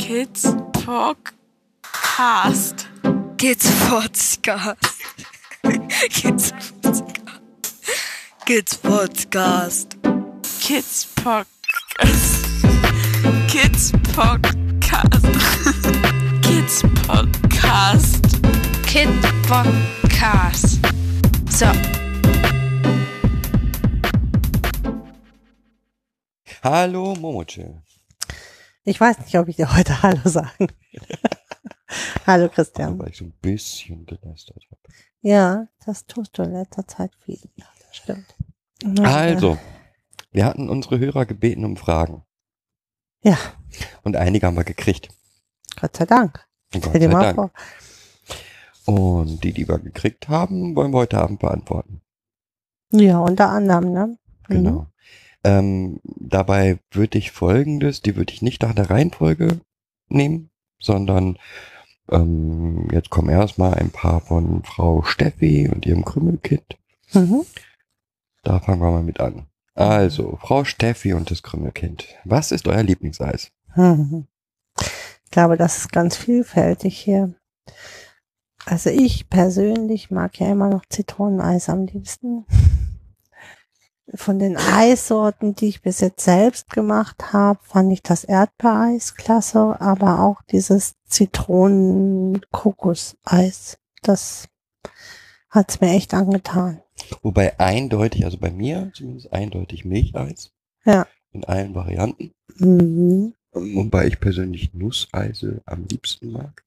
Kids Podcast. Kids Podcast. Kids Podcast. Kids Podcast. Kids Podcast. Kids Podcast. Kids Podcast. Kid Podcast. So. Hallo Momochill. Ich weiß nicht, ob ich dir heute Hallo sagen will. Hallo Christian. Weil ich so ein bisschen gelästert habe. Ja, das tust du in letzter Zeit viel. Ja, das stimmt. Also, wir hatten unsere Hörer gebeten um Fragen. Ja, Und einige haben wir gekriegt. Gott sei Dank. Und Gott sei Dank. vor. Und die, die wir gekriegt haben, wollen wir heute Abend beantworten. Ja, unter anderem, ne? Mhm. Ähm, dabei würde ich folgendes, die würde ich nicht nach der Reihenfolge nehmen, sondern ähm, jetzt kommen erstmal ein paar von Frau Steffi und ihrem Krümmelkind. Mhm. Da fangen wir mal mit an. Also, Frau Steffi und das Krümmelkind. Was ist euer Lieblingseis? Mhm. Ich glaube, das ist ganz vielfältig hier. Also ich persönlich mag ja immer noch Zitroneneis am liebsten. Von den Eissorten, die ich bis jetzt selbst gemacht habe, fand ich das Erdbeereis klasse, aber auch dieses Zitronen-Kokoseis. Das hat's mir echt angetan. Wobei eindeutig, also bei mir zumindest eindeutig Milcheis. Ja. In allen Varianten. Mhm. Wobei ich persönlich Nusseise am liebsten mag.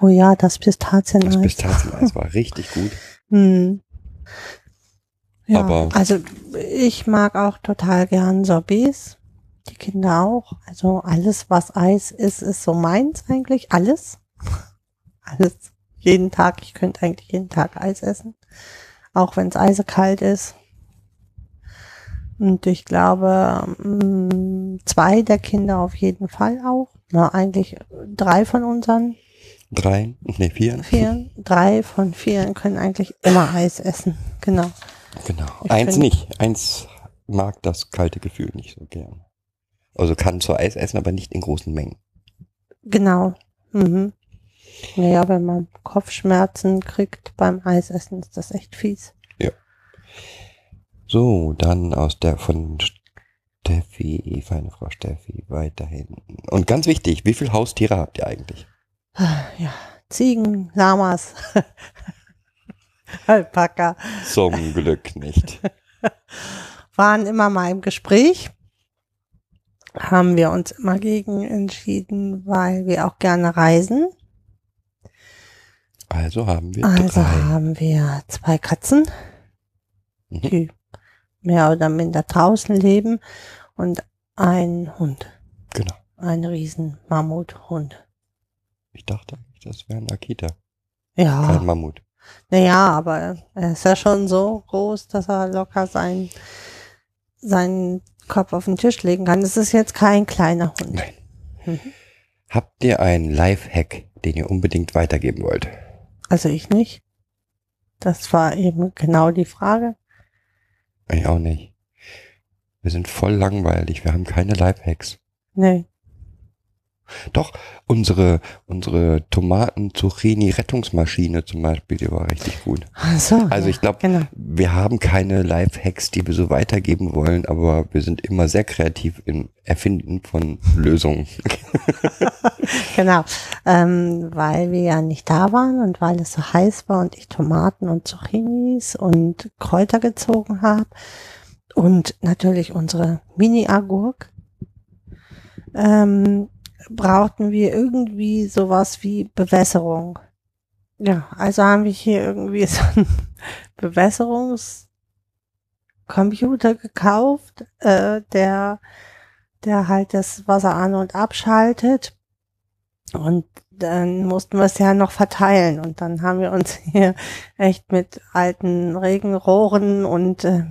Oh ja, das Pistazieneis. Das Pistazieneis war richtig gut. Hm. Ja, Aber- also ich mag auch total gern Sorbets. Die Kinder auch. Also alles, was Eis ist, ist so meins eigentlich. Alles. Alles. Jeden Tag. Ich könnte eigentlich jeden Tag Eis essen. Auch wenn es eisekalt ist. Und ich glaube, mm, zwei der Kinder auf jeden Fall auch. Na, eigentlich drei von unseren Drei, nee, vier. vier. Drei von vier können eigentlich immer Eis essen. Genau. Genau. Ich Eins nicht. Eins mag das kalte Gefühl nicht so gern. Also kann zwar Eis essen, aber nicht in großen Mengen. Genau. Mhm. Naja, wenn man Kopfschmerzen kriegt beim Eisessen, ist das echt fies. So, dann aus der von Steffi, feine Frau Steffi, weiterhin. Und ganz wichtig, wie viele Haustiere habt ihr eigentlich? Ja, Ziegen, Lamas, Alpaka Zum Glück nicht. waren immer mal im Gespräch. Haben wir uns immer gegen entschieden, weil wir auch gerne reisen. Also haben wir Also drei. haben wir zwei Katzen, Mhm. die mehr oder minder draußen leben und einen Hund, Genau. einen riesen Mammuthund. Ich dachte, eigentlich, das wäre ein Akita, Ja, kein Mammut. Naja, aber er ist ja schon so groß, dass er locker seinen, seinen Kopf auf den Tisch legen kann. Es ist jetzt kein kleiner Hund. Nein. Mhm. Habt ihr einen Lifehack, den ihr unbedingt weitergeben wollt? Also ich nicht. Das war eben genau die Frage. Ich auch nicht. Wir sind voll langweilig, wir haben keine Lifehacks. Nee. Doch, unsere, unsere Tomaten-Zucchini-Rettungsmaschine zum Beispiel, die war richtig gut. Ach so, Also ja, ich glaube, Genau. wir haben keine Lifehacks, die wir so weitergeben wollen, aber wir sind immer sehr kreativ im Erfinden von Lösungen. Genau. Ähm, weil wir ja nicht da waren und weil es so heiß war und ich Tomaten und Zucchinis und Kräuter gezogen habe. Und natürlich unsere Mini-Agurk. Ähm, brauchten wir irgendwie sowas wie Bewässerung. Ja, also haben wir hier irgendwie so einen Bewässerungscomputer gekauft, äh, der, der halt das Wasser an- und abschaltet. Und dann mussten wir es ja noch verteilen. Und dann haben wir uns hier echt mit alten Regenrohren und äh,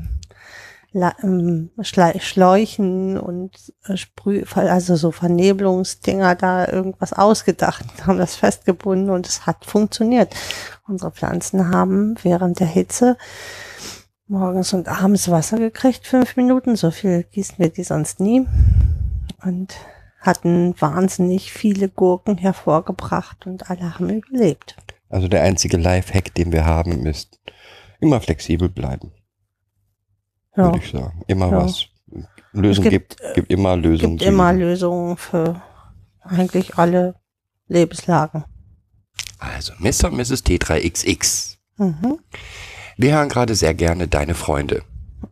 Schläuchen und äh, Sprüh, also so Vernebelungsdinger da irgendwas ausgedacht, haben das festgebunden und es hat funktioniert. Unsere Pflanzen haben während der Hitze morgens und abends Wasser gekriegt, fünf Minuten. So viel gießen wir die sonst nie. Und hatten wahnsinnig viele Gurken hervorgebracht und alle haben überlebt. Also der einzige Lifehack, den wir haben, ist immer flexibel bleiben, Ja, würde ich sagen. Immer Ja. was. Lösung Es gibt, gibt, gibt immer Lösungen. gibt immer Lösungen für eigentlich alle Lebenslagen. Also Mr. und Mrs. T3XX. Mhm. Wir hören gerade sehr gerne Deine Freunde.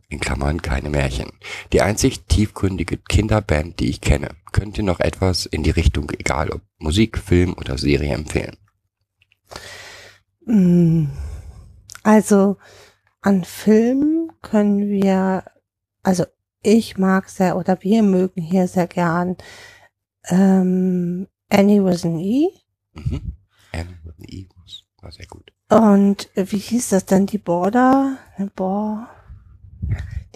In Klammern keine Märchen. Die einzig tiefgründige Kinderband, die ich kenne. Könnt ihr noch etwas in die Richtung, egal ob Musik, Film oder Serie empfehlen? Mm, Also an Filmen können wir, also ich mag sehr oder wir mögen hier sehr gern ähm, Annie with an E. Mhm. Anne with an E war sehr gut. Und wie hieß das denn? Die Border? Ne, Bor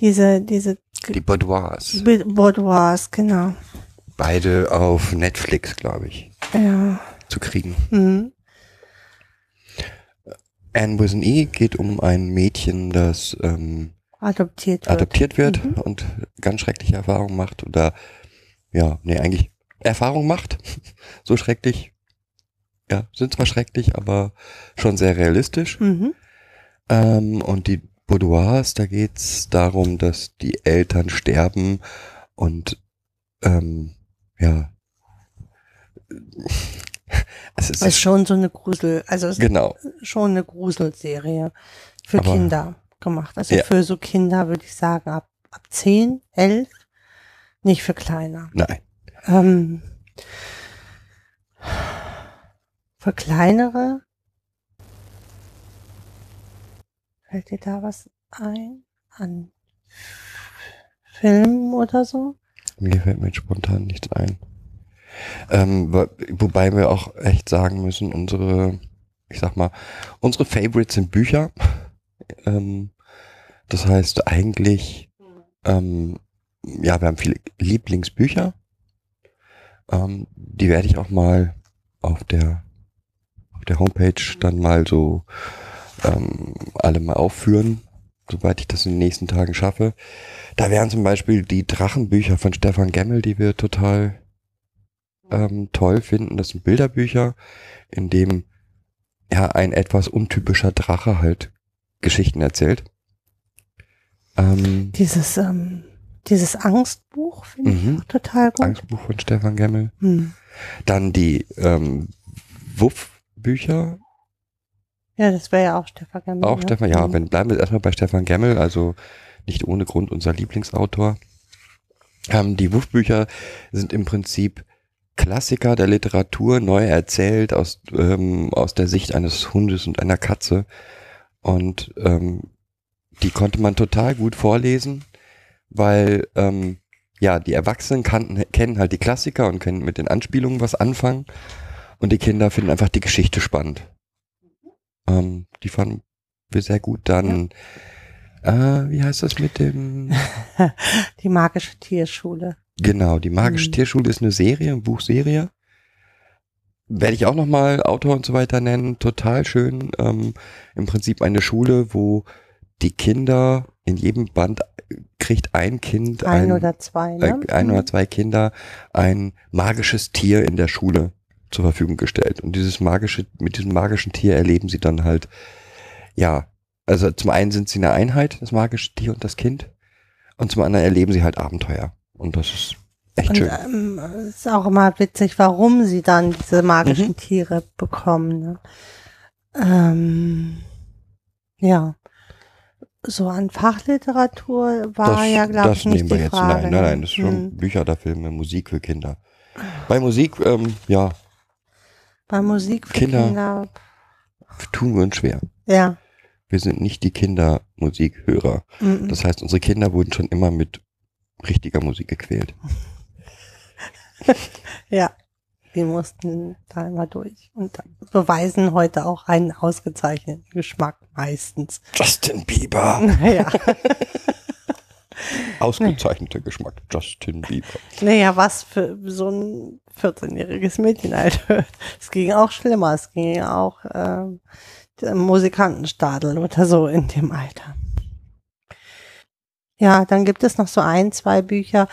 diese, diese Die Boudoirs. Boudoirs, genau. Beide auf Netflix, glaube ich, Ja. zu kriegen. Mhm. Anne with an E geht um ein Mädchen, das ähm, Adoptiert wird. adoptiert wird Mhm. und ganz schreckliche Erfahrungen macht oder ja, nee, eigentlich Erfahrung macht. so schrecklich. Ja, sind zwar schrecklich, aber schon sehr realistisch. Mhm. Ähm, und die Boudoirs, da geht's darum, dass die Eltern sterben und ähm, ja. Es ist Das ist schon so eine Grusel, also es ist genau. schon eine Gruselserie für Aber- Kinder gemacht. Also Ja. für so Kinder würde ich sagen ab, ab 10, 11, nicht für kleiner. Nein. Ähm, für kleinere fällt dir da was ein an Filmen oder so? Mir fällt mir spontan nichts ein. Ähm, wo- wobei wir auch echt sagen müssen, unsere, ich sag mal, unsere Favorites sind Bücher. Ähm, das heißt eigentlich, ähm, ja, wir haben viele Lieblingsbücher. Ähm, die werde ich auch mal auf der auf der Homepage dann mal so ähm, alle mal aufführen, sobald ich das in den nächsten Tagen schaffe. Da wären zum Beispiel die Drachenbücher von Stefan Gemmel, die wir total ähm, toll finden. Das sind Bilderbücher, in dem ja ein etwas untypischer Drache halt Geschichten erzählt. Ähm, Dieses, ähm, dieses Angstbuch finde ich Mhm. auch total gut. Angstbuch von Stefan Gemmel. Hm. Dann die ähm, Wuff-Bücher, Ja, das wäre ja auch Stefan Gemmel. auch ne? Stefan, ja, Hm. wenn, bleiben wir erstmal bei Stefan Gemmel, also nicht ohne Grund unser Lieblingsautor. Ähm, die Wuff-Bücher sind im Prinzip Klassiker der Literatur, neu erzählt aus, ähm, aus der Sicht eines Hundes und einer Katze. Und ähm, die konnte man total gut vorlesen, weil ähm, ja, die Erwachsenen kannten, kennen halt die Klassiker und können mit den Anspielungen was anfangen. Und die Kinder finden einfach die Geschichte spannend. Ähm, die fanden wir sehr gut. Dann, äh, wie heißt das mit dem? Die magische Tierschule. Genau, die Magische Mhm. Tierschule ist eine Serie, eine Buchserie. Werde ich auch nochmal Autor und so weiter nennen. Total schön. Ähm, Im Prinzip eine Schule, wo die Kinder in jedem Band kriegt ein Kind, Ein, ein, oder zwei, ne? äh, ein oder zwei Kinder ein magisches Tier in der Schule zur Verfügung gestellt. Und dieses magische, mit diesem magischen Tier erleben sie dann halt, ja, also zum einen sind sie eine Einheit, das magische Tier und das Kind. Und zum anderen erleben sie halt Abenteuer. Und das ist echt Und schön. ähm, es ist auch immer witzig, warum sie dann diese magischen Mhm. Tiere bekommen. Ne? Ähm, ja. So an Fachliteratur war ja, glaube ich, nicht nehmen wir die jetzt. Frage. nein, nein, ne? nein, das ist schon Hm. Bücher oder Filme, Musik für Kinder. Bei Musik, ähm, ja, Bei Musik für Kinder. Kinder. tun wir uns schwer. Ja. Wir sind nicht die Kindermusikhörer. mhm. Das heißt, unsere Kinder wurden schon immer mit richtiger Musik gequält. Ja. Die mussten da immer durch und beweisen heute auch einen ausgezeichneten Geschmack meistens. Justin Bieber. Naja. Ausgezeichneter Geschmack. Justin Bieber. Naja, was für so ein 14-jähriges Mädchen halt hört. Es ging auch schlimmer. Es ging auch der Musikantenstadel oder so in dem Alter. Ja, dann gibt es noch so ein, zwei Bücher,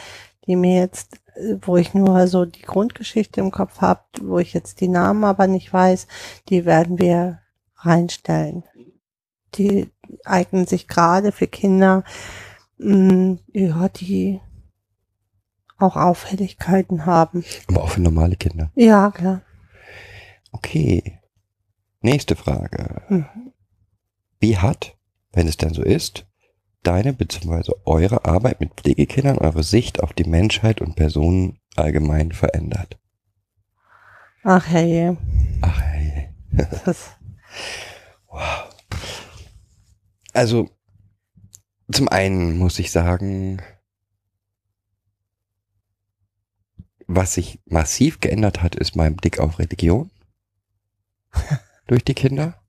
die mir jetzt, wo ich nur so die Grundgeschichte im Kopf habe, wo ich jetzt die Namen aber nicht weiß, die werden wir reinstellen. Die eignen sich gerade für Kinder, mh, ja, die auch Auffälligkeiten haben. Aber auch für normale Kinder. Ja, klar. Okay. Nächste Frage. Mhm. Wie hat, wenn es denn so ist, deine bzw. eure Arbeit mit Pflegekindern eure Sicht auf die Menschheit und Personen allgemein verändert? Ach herrje. Ach, hey. Wow. Also, zum einen muss ich sagen, was sich massiv geändert hat, ist mein Blick auf Religion durch die Kinder.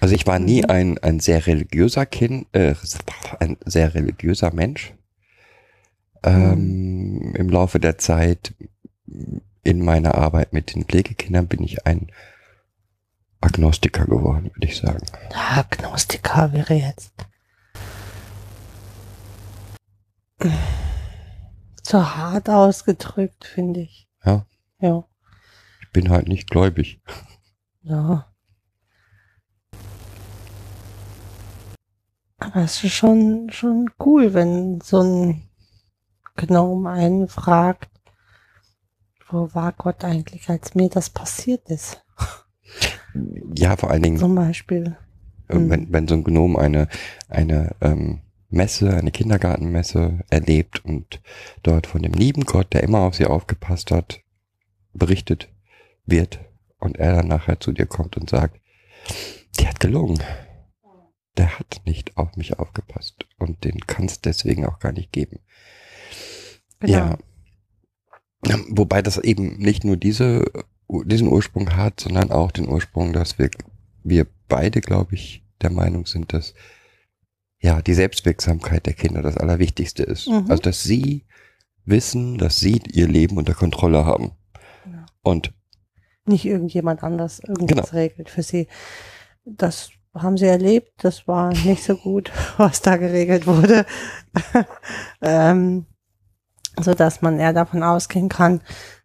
Also ich war nie Mhm. ein, ein sehr religiöser Kind, äh, ein sehr religiöser Mensch. Ähm, Im Laufe der Zeit in meiner Arbeit mit den Pflegekindern bin ich ein Agnostiker geworden, würde ich sagen. Agnostiker wäre jetzt. Zu hart ausgedrückt, finde ich. Ja. Ja. Ich bin halt nicht gläubig. Ja. Aber es ist schon, schon cool, wenn so ein Gnome einen fragt, wo war Gott eigentlich, als mir das passiert ist? Ja, vor allen Dingen, Zum Beispiel. äh, wenn, wenn so ein Gnom eine, eine ähm, Messe, eine Kindergartenmesse erlebt und dort von dem lieben Gott, der immer auf sie aufgepasst hat, berichtet wird und er dann nachher zu dir kommt und sagt, die hat gelogen. Der hat nicht auf mich aufgepasst und den kann es deswegen auch gar nicht geben. Genau. Ja. Wobei das eben nicht nur diese, diesen Ursprung hat, sondern auch den Ursprung, dass wir, wir beide, glaube ich, der Meinung sind, dass ja die Selbstwirksamkeit der Kinder das Allerwichtigste ist. Mhm. Also dass sie wissen, dass sie ihr Leben unter Kontrolle haben. Ja. Und Nicht irgendjemand anders irgendwas Genau. regelt für sie. Das haben sie erlebt, das war nicht so gut, was da geregelt wurde. ähm, so dass man eher davon ausgehen kann,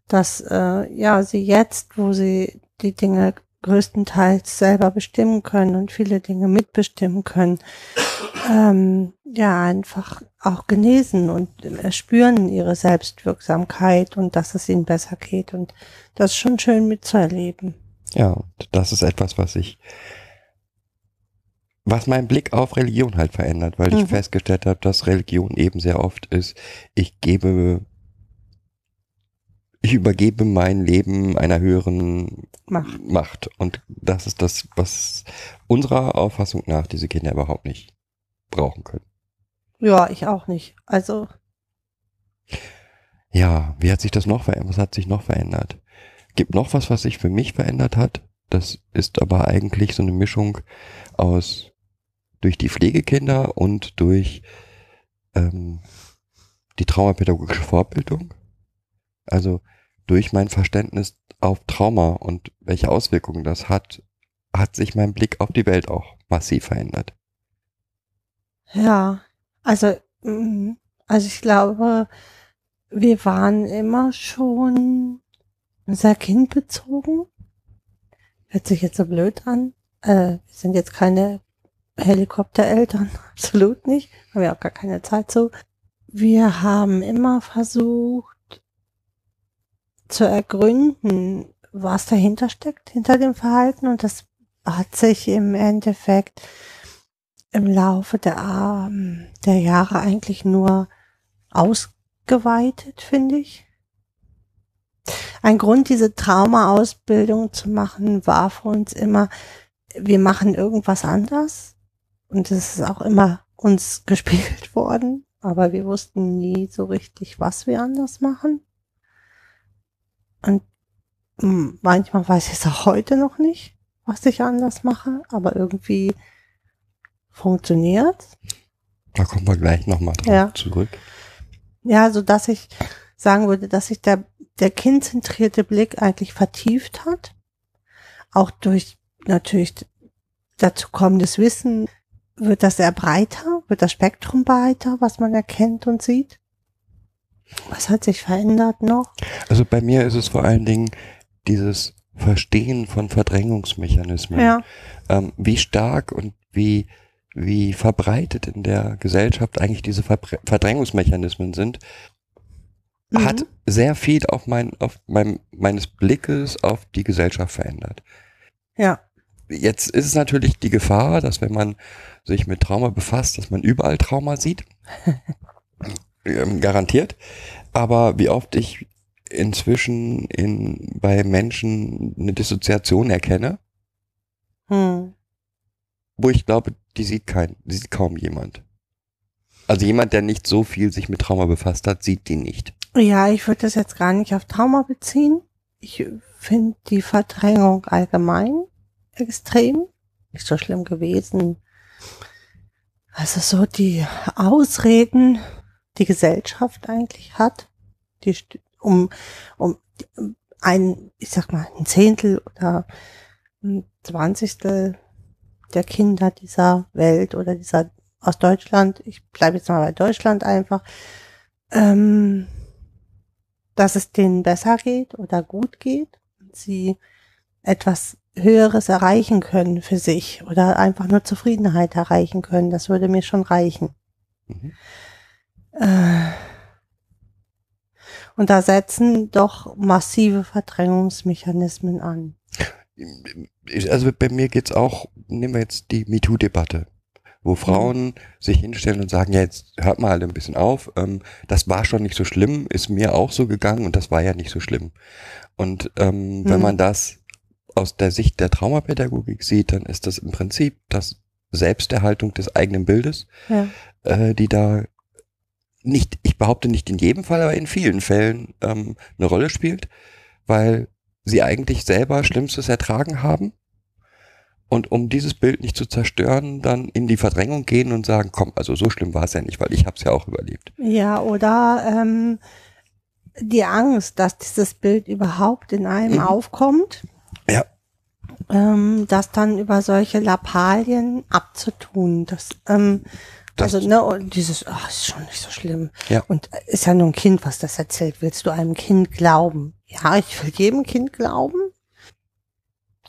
dass äh, ja sie jetzt, wo sie die Dinge größtenteils selber bestimmen können und viele Dinge mitbestimmen können, ähm, ja einfach auch genesen und äh, spüren ihre Selbstwirksamkeit und dass es ihnen besser geht und das ist schon schön mitzuerleben. ja, das ist etwas, was ich, was meinen Blick auf Religion halt verändert, weil ich Mhm. festgestellt habe, dass Religion eben sehr oft ist, ich gebe, ich übergebe mein Leben einer höheren Macht. Macht. Und das ist das, was unserer Auffassung nach diese Kinder überhaupt nicht brauchen können. Ja, ich auch nicht. Also, Ja, wie hat sich das noch verändert? Was hat sich noch verändert? Gibt noch was, was sich für mich verändert hat? Das ist aber eigentlich so eine Mischung aus durch die Pflegekinder und durch ähm, die traumapädagogische Vorbildung. Also durch mein Verständnis auf Trauma und welche Auswirkungen das hat, hat sich mein Blick auf die Welt auch massiv verändert. ja, also, mm, also ich glaube, wir waren immer schon sehr kindbezogen. Hört sich jetzt so blöd an. Äh, wir sind jetzt keine Helikoptereltern, absolut nicht. Haben wir auch gar keine Zeit zu. Wir haben immer versucht zu ergründen, was dahinter steckt, hinter dem Verhalten. Und das hat sich im Endeffekt im Laufe der, ähm, der Jahre eigentlich nur ausgeweitet, finde ich. Ein Grund, diese Trauma-Ausbildung zu machen, war für uns immer, wir machen irgendwas anders. Und es ist auch immer uns gespiegelt worden. Aber wir wussten nie so richtig, was wir anders machen. Und mm, manchmal weiß ich es auch heute noch nicht, was ich anders mache. Aber irgendwie funktioniert. Da kommen wir gleich nochmal drauf Ja. zurück. Ja, so dass ich sagen würde, dass sich der, der kindzentrierte Blick eigentlich vertieft hat. Auch durch natürlich dazu kommendes Wissen wird das eher breiter, wird das Spektrum breiter, was man erkennt und sieht. Was hat sich verändert noch? Also bei mir ist es vor allen Dingen dieses Verstehen von Verdrängungsmechanismen. Ja. Ähm, wie stark und wie, wie verbreitet in der Gesellschaft eigentlich diese Verbre Verdrängungsmechanismen sind, Mhm. hat sehr viel auf mein, auf mein, meines Blickes auf die Gesellschaft verändert. Ja. Jetzt ist es natürlich die Gefahr, dass wenn man sich mit Trauma befasst, dass man überall Trauma sieht. ähm, garantiert. Aber wie oft ich inzwischen in, bei Menschen eine Dissoziation erkenne, Hm. wo ich glaube, die sieht kein, die sieht kaum jemand. Also jemand, der nicht so viel sich mit Trauma befasst hat, sieht die nicht. Ja, ich würde das jetzt gar nicht auf Trauma beziehen. Ich finde die Verdrängung allgemein extrem. Nicht so schlimm gewesen. Also so die Ausreden, die Gesellschaft eigentlich hat, die um, um ein, ich sag mal, ein Zehntel oder ein Zwanzigstel der Kinder dieser Welt oder dieser aus Deutschland, ich bleibe jetzt mal bei Deutschland einfach, ähm, dass es denen besser geht oder gut geht und sie etwas Höheres erreichen können für sich oder einfach nur Zufriedenheit erreichen können. Das würde mir schon reichen. Mhm. Äh, Und da setzen doch massive Verdrängungsmechanismen an. Also bei mir geht's auch, nehmen wir jetzt die MeToo-Debatte, wo Frauen sich hinstellen und sagen, ja, jetzt hört mal alle ein bisschen auf, ähm, das war schon nicht so schlimm, ist mir auch so gegangen und das war ja nicht so schlimm. Und ähm, wenn Mhm. man das aus der Sicht der Traumapädagogik sieht, dann ist das im Prinzip das Selbsterhaltung des eigenen Bildes, Ja. äh, die da nicht, ich behaupte nicht in jedem Fall, aber in vielen Fällen ähm, eine Rolle spielt, weil sie eigentlich selber Schlimmstes ertragen haben und um dieses Bild nicht zu zerstören, dann in die Verdrängung gehen und sagen, komm, also so schlimm war es ja nicht, weil ich habe es ja auch überlebt. Ja, oder ähm, die Angst, dass dieses Bild überhaupt in einem Mhm. aufkommt. Ja. Ähm, das dann über solche Lappalien abzutun. Das, ähm, Das- also, ne, und dieses, ach, ist schon nicht so schlimm. Ja. Und äh, ist ja nur ein Kind, was das erzählt. Willst du einem Kind glauben? Ja, ich will jedem Kind glauben.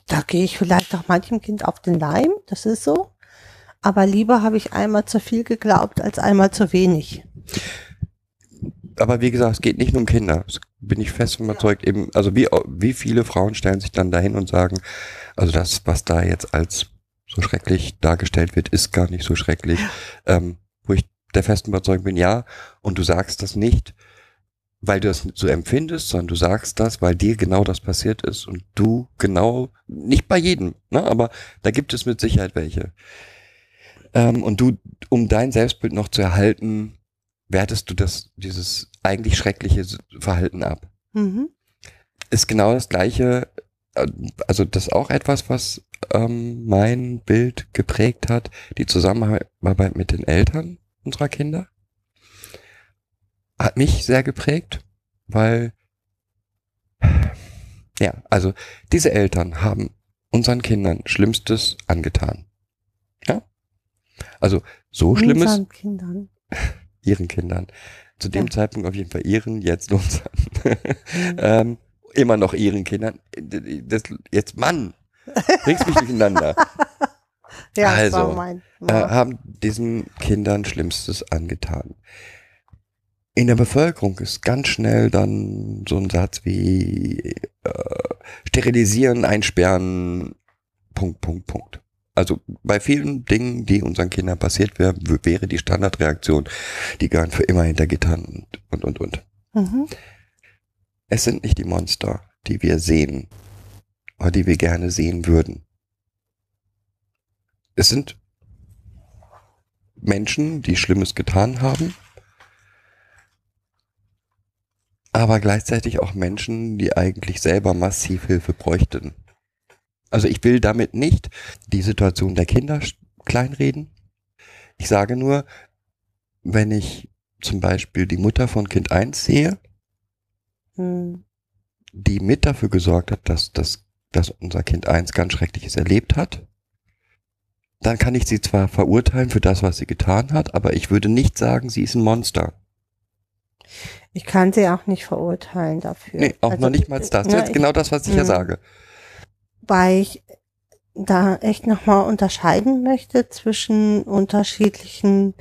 Da gehe ich vielleicht auch manchem Kind auf den Leim, das ist so. Aber lieber habe ich einmal zu viel geglaubt als einmal zu wenig. Aber wie gesagt, es geht nicht nur um Kinder. Das bin ich fest überzeugt. Eben, also wie, wie viele Frauen stellen sich dann dahin und sagen, also das, was da jetzt als so schrecklich dargestellt wird, ist gar nicht so schrecklich. Ähm, wo ich der festen Überzeugung bin, ja, und du sagst das nicht, weil du das so empfindest, sondern du sagst das, weil dir genau das passiert ist und du genau, nicht bei jedem, ne, aber da gibt es mit Sicherheit welche. Ähm, und du, um dein Selbstbild noch zu erhalten, wertest du das, dieses eigentlich schreckliche Verhalten ab. Mhm. Ist genau das gleiche, also das ist auch etwas, was ähm, mein Bild geprägt hat, die Zusammenarbeit mit den Eltern unserer Kinder. Hat mich sehr geprägt, weil, ja, also diese Eltern haben unseren Kindern Schlimmstes angetan. Ja? Also so Schlimmes Unseren Kindern. ihren Kindern. Zu dem Ja. Zeitpunkt auf jeden Fall ihren, jetzt unseren. Mhm. ähm, immer noch ihren Kindern. Das, jetzt Mann, bringst mich durcheinander. Ja, also, mein. äh, haben diesen Kindern Schlimmstes angetan. In der Bevölkerung ist ganz schnell dann so ein Satz wie äh, sterilisieren, einsperren, Punkt, Punkt, Punkt. Also bei vielen Dingen, die unseren Kindern passiert wäre, wäre die Standardreaktion, die gehören für immer hinter Gittern und, und, und, und. mhm. Es sind nicht die Monster, die wir sehen oder die wir gerne sehen würden. Es sind Menschen, die Schlimmes getan haben, aber gleichzeitig auch Menschen, die eigentlich selber massiv Hilfe bräuchten. Also ich will damit nicht die Situation der Kinder kleinreden. Ich sage nur, wenn ich zum Beispiel die Mutter von Kind 1 sehe, Mhm. die mit dafür gesorgt hat, dass, dass, dass unser Kind eins ganz Schreckliches erlebt hat, dann kann ich sie zwar verurteilen für das, was sie getan hat, aber ich würde nicht sagen, sie ist ein Monster. Ich kann sie auch nicht verurteilen dafür. Nee, auch Also, noch nicht mal das. Das ist ja, jetzt genau das, was ich ja Mhm. sage. Weil ich da echt nochmal unterscheiden möchte zwischen unterschiedlichen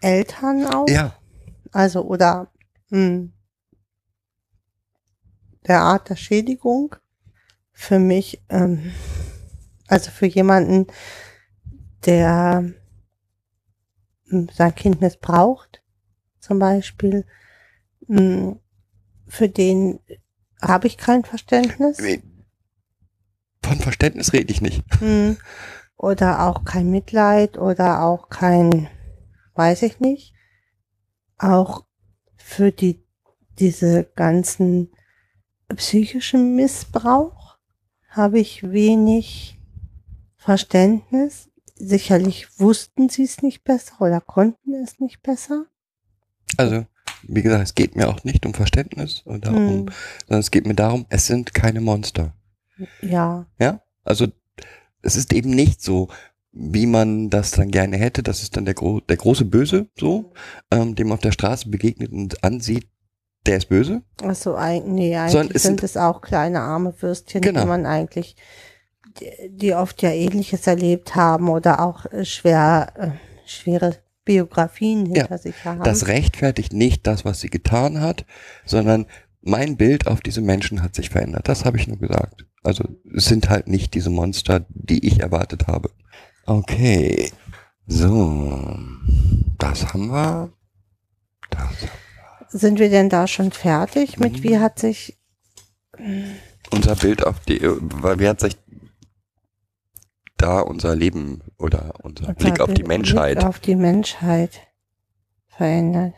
Eltern auch. Ja, Also, oder mh, der Art der Schädigung. Für mich, ähm, also für jemanden, der mh, sein Kind missbraucht, zum Beispiel, mh, für den habe ich kein Verständnis. von Verständnis rede ich nicht. Hm. Oder auch kein Mitleid oder auch kein, weiß ich nicht. Auch für die, diese ganzen psychischen Missbrauch habe ich wenig Verständnis. Sicherlich wussten sie es nicht besser oder konnten es nicht besser. Also, wie gesagt, es geht mir auch nicht um Verständnis oder um, Hm. sondern es geht mir darum, es sind keine Monster. Ja, Ja, also es ist eben nicht so, wie man das dann gerne hätte. Das ist dann der, gro der große Böse, so, ähm, dem man auf der Straße begegnet und ansieht, der ist böse. also nee, eigentlich sind es auch kleine arme Würstchen, Genau. die man eigentlich, die, oft ja ähnliches erlebt haben oder auch äh, schwer, äh, schwere Biografien Ja, hinter sich haben. Das rechtfertigt nicht das, was sie getan hat, sondern mein Bild auf diese Menschen hat sich verändert. Das habe ich nur gesagt. Also es sind halt nicht diese Monster, die ich erwartet habe. Okay, so, das haben wir. Das. Sind wir denn da schon fertig mit, Mhm. wie hat sich, Unser Bild auf die, weil wie hat sich da unser Leben oder unser Blick auf die Blick Menschheit auf die Menschheit verändert?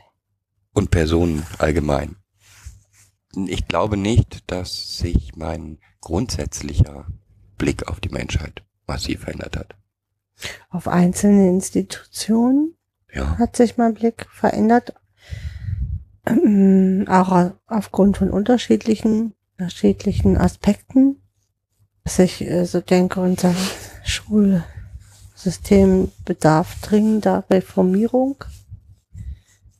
und Personen allgemein. Ich glaube nicht, dass sich mein grundsätzlicher Blick auf die Menschheit massiv verändert hat. Auf einzelne Institutionen Ja. hat sich mein Blick verändert. Ähm, Auch au- aufgrund von unterschiedlichen, unterschiedlichen Aspekten. Dass ich äh, so denke, unser Schulsystem bedarf dringender Reformierung.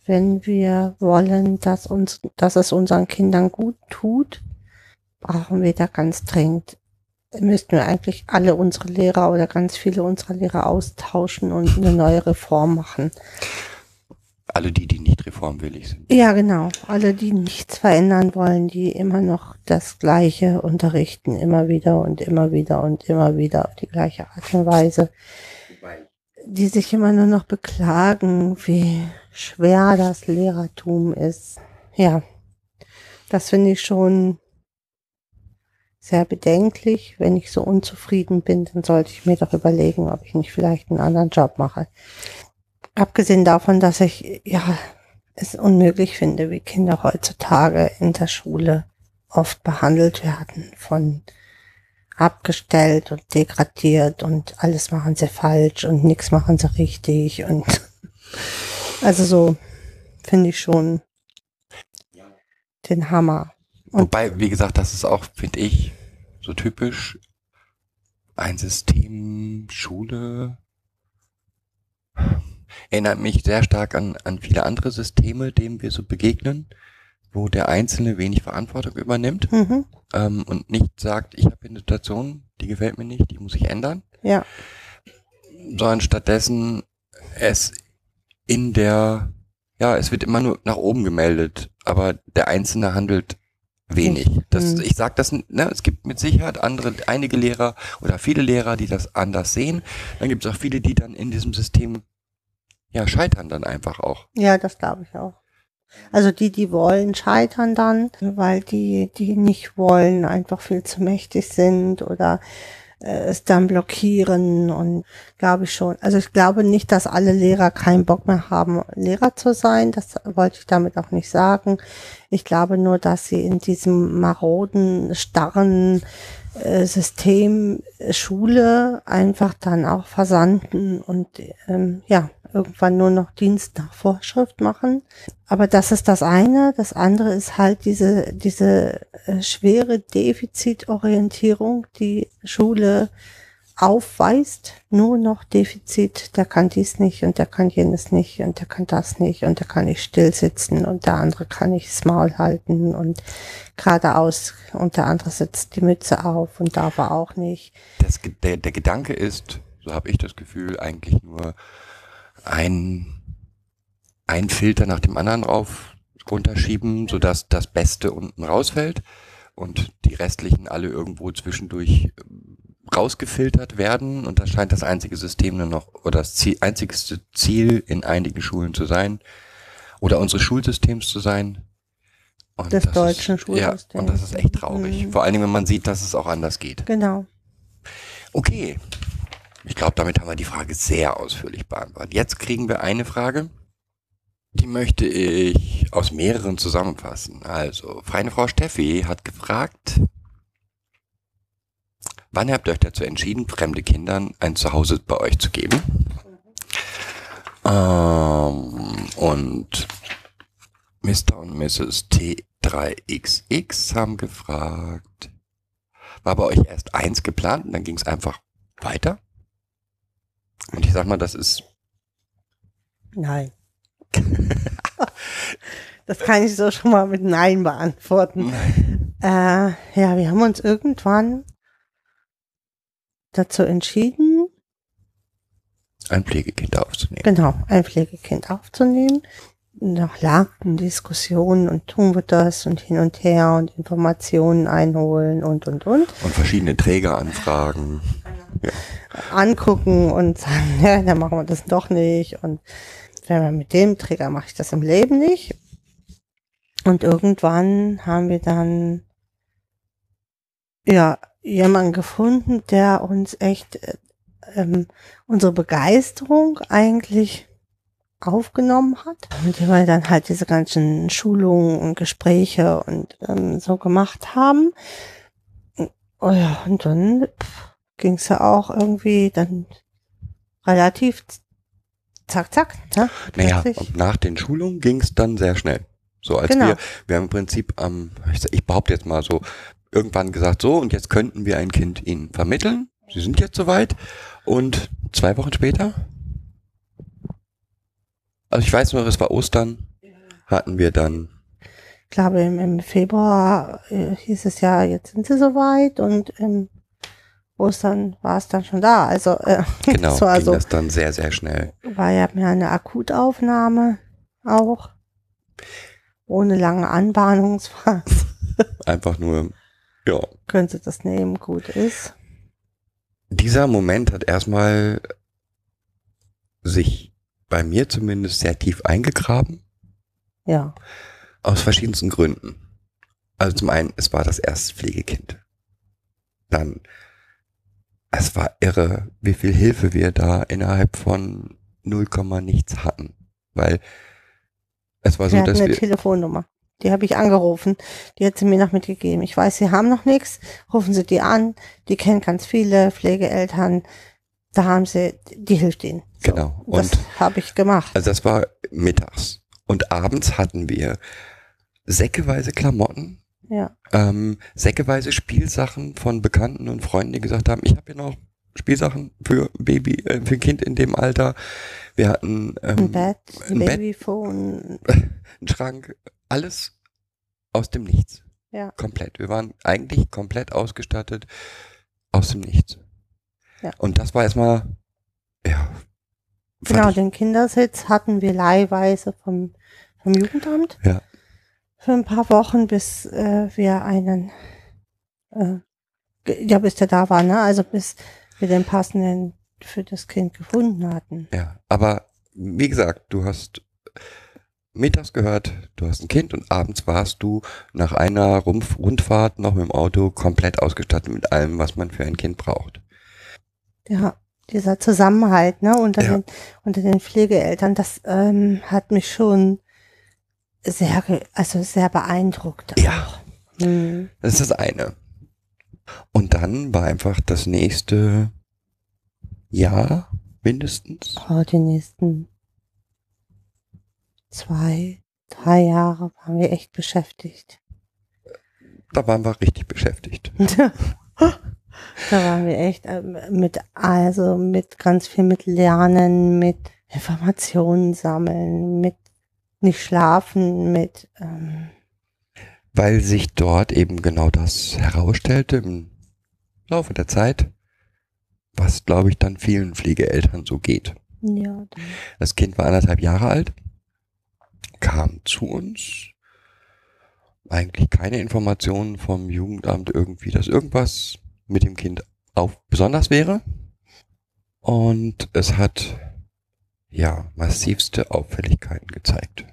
Wenn wir wollen, dass uns, dass es unseren Kindern gut tut, brauchen wir da ganz dringend müssten wir eigentlich alle unsere Lehrer oder ganz viele unserer Lehrer austauschen und eine neue Reform machen. Alle die, die nicht reformwillig sind. Ja, genau. Alle, die nichts verändern wollen, die immer noch das Gleiche unterrichten, immer wieder und immer wieder und immer wieder auf die gleiche Art und Weise. Die sich immer nur noch beklagen, wie schwer das Lehrertum ist. Ja, das finde ich schon sehr bedenklich. Wenn ich so unzufrieden bin, dann sollte ich mir doch überlegen, ob ich nicht vielleicht einen anderen Job mache. Abgesehen davon, dass ich ja es unmöglich finde, wie Kinder heutzutage in der Schule oft behandelt werden, von abgestellt und degradiert und alles machen sie falsch und nichts machen sie richtig und also so finde ich schon den Hammer. Und- Wobei, wie gesagt, das ist auch, finde ich, so typisch ein System, Schule. Erinnert mich sehr stark an, an viele andere Systeme, denen wir so begegnen, wo der Einzelne wenig Verantwortung übernimmt Mhm. ähm, und nicht sagt, ich habe eine Situation, die gefällt mir nicht, die muss ich ändern, Ja, sondern stattdessen es in der, ja, es wird immer nur nach oben gemeldet, aber der Einzelne handelt wenig. Das, Mhm. ich sag das, ne, es gibt mit Sicherheit andere, einige Lehrer oder viele Lehrer, die das anders sehen. Dann gibt es auch viele, die dann in diesem System ja scheitern dann einfach auch. ja, das glaube ich auch. Also die, die wollen, scheitern dann, weil die, die nicht wollen, einfach viel zu mächtig sind oder äh, es dann blockieren und glaube ich schon. Also ich glaube nicht, dass alle Lehrer keinen Bock mehr haben, Lehrer zu sein. Das wollte ich damit auch nicht sagen. Ich glaube nur, dass sie in diesem maroden, starren äh, System äh, Schule einfach dann auch versanden und ähm, ja, irgendwann nur noch Dienst nach Vorschrift machen. Aber das ist das eine. Das andere ist halt diese, diese äh, schwere Defizitorientierung, die Schule aufweist, nur noch Defizit, der kann dies nicht und der kann jenes nicht und der kann das nicht und der kann nicht still sitzen und der andere kann nicht das Maul halten und geradeaus und der andere setzt die Mütze auf und darf er auch nicht. Das, der, der Gedanke ist, so habe ich das Gefühl, eigentlich nur ein, ein Filter nach dem anderen rauf runterschieben, sodass das Beste unten rausfällt und die restlichen alle irgendwo zwischendurch ähm, rausgefiltert werden. Und das scheint das einzige System nur noch oder das Ziel, einzigste Ziel in einigen Schulen zu sein oder unseres Schulsystems zu sein. Und Des das deutschen ist, Ja, Schulsystems. und das ist echt traurig. Mhm. Vor allen Dingen, wenn man sieht, dass es auch anders geht. Genau. Okay. Ich glaube, damit haben wir die Frage sehr ausführlich beantwortet. Jetzt kriegen wir eine Frage, die möchte ich aus mehreren zusammenfassen. Also, feine Frau Steffi hat gefragt, wann habt ihr euch dazu entschieden, fremde Kindern ein Zuhause bei euch zu geben? Ähm, und Mr. und Mrs. T3XX haben gefragt, war bei euch erst eins geplant und dann ging es einfach weiter? Und ich sag mal, das ist Nein. das kann ich so schon mal mit Nein beantworten. Äh, ja, wir haben uns irgendwann dazu entschieden, ein Pflegekind aufzunehmen. genau, ein Pflegekind aufzunehmen. Nach langen Diskussionen und tun wir das und hin und her und Informationen einholen und und und. Und verschiedene Träger anfragen. Angucken und sagen, ja, dann machen wir das doch nicht. Und wenn wir mit dem Träger mache ich das im Leben nicht. Und irgendwann haben wir dann ja jemanden gefunden, der uns echt äh, ähm, unsere Begeisterung eigentlich aufgenommen hat. Mit dem wir dann halt diese ganzen Schulungen und Gespräche und ähm, so gemacht haben. Oh ja, und dann pff, ging es ja auch irgendwie dann relativ zack, zack. Ne? Naja, nach den Schulungen ging es dann sehr schnell. So als Genau. wir, wir haben im Prinzip am, ich, sag- ich behaupte jetzt mal so, irgendwann gesagt, so und jetzt könnten wir ein Kind Ihnen vermitteln. Sie sind jetzt soweit. Und zwei Wochen später, also ich weiß noch, es war Ostern, hatten wir dann, Ich glaube, im, im Februar äh, hieß es ja, jetzt sind sie soweit und im Ostern war es dann schon da. Also, äh, genau, so, also ging das dann sehr, sehr schnell. war ja mehr eine Akutaufnahme auch. Ohne lange Anbahnungsphase. Einfach nur, ja. Können Sie das nehmen, gut ist. Dieser Moment hat erstmal sich bei mir zumindest sehr tief eingegraben. Ja. Aus verschiedensten Gründen. Also zum einen, es war das erste Pflegekind. Dann, es war irre, wie viel Hilfe wir da innerhalb von 0, nichts hatten. Weil es war so, hatten dass eine wir, Telefonnummer. Die habe ich angerufen. Die hat sie mir noch mitgegeben. Ich weiß, Sie haben noch nichts. Rufen Sie die an. Die kennen ganz viele Pflegeeltern. Da haben Sie, die hilft Ihnen. So. Genau. Und das Und- habe ich gemacht. also das war mittags. Und abends hatten wir säckeweise Klamotten, Ja. ähm, säckeweise Spielsachen von Bekannten und Freunden, die gesagt haben, ich habe hier noch Spielsachen für ein Baby, äh, für ein Kind in dem Alter. Wir hatten ähm, Ein Bett, ein ein. Babyphone. einen Schrank, alles aus dem Nichts. Ja. Komplett. Wir waren eigentlich komplett ausgestattet aus dem Nichts. Ja. Und das war erstmal, ja. Genau, den Kindersitz hatten wir leihweise vom, vom Jugendamt. Ja. Für ein paar Wochen, bis äh, wir einen, äh, ja, bis der da war, ne? Also bis wir den passenden für das Kind gefunden hatten. Ja, aber wie gesagt, du hast mittags gehört, du hast ein Kind und abends warst du nach einer Rumpf Rundfahrt noch mit dem Auto komplett ausgestattet mit allem, was man für ein Kind braucht. Ja, dieser Zusammenhalt, ne, unter Ja. den, unter den Pflegeeltern, das ähm, hat mich schon sehr, also sehr beeindruckt. Ja. auch. Hm. Das ist das eine. Und dann war einfach das nächste Jahr mindestens. Oh, die nächsten zwei, drei Jahre waren wir echt beschäftigt. Da waren wir richtig beschäftigt. Da waren wir echt ähm, mit, also mit ganz viel mit Lernen, mit Informationen sammeln, mit nicht schlafen, mit, ähm, Weil sich dort eben genau das herausstellte im Laufe der Zeit, was, glaube ich, dann vielen Pflegeeltern so geht. ja, Das Kind war anderthalb Jahre alt, kam zu uns, eigentlich keine Informationen vom Jugendamt irgendwie, dass irgendwas mit dem Kind auf besonders wäre. Und es hat ja massivste Auffälligkeiten gezeigt.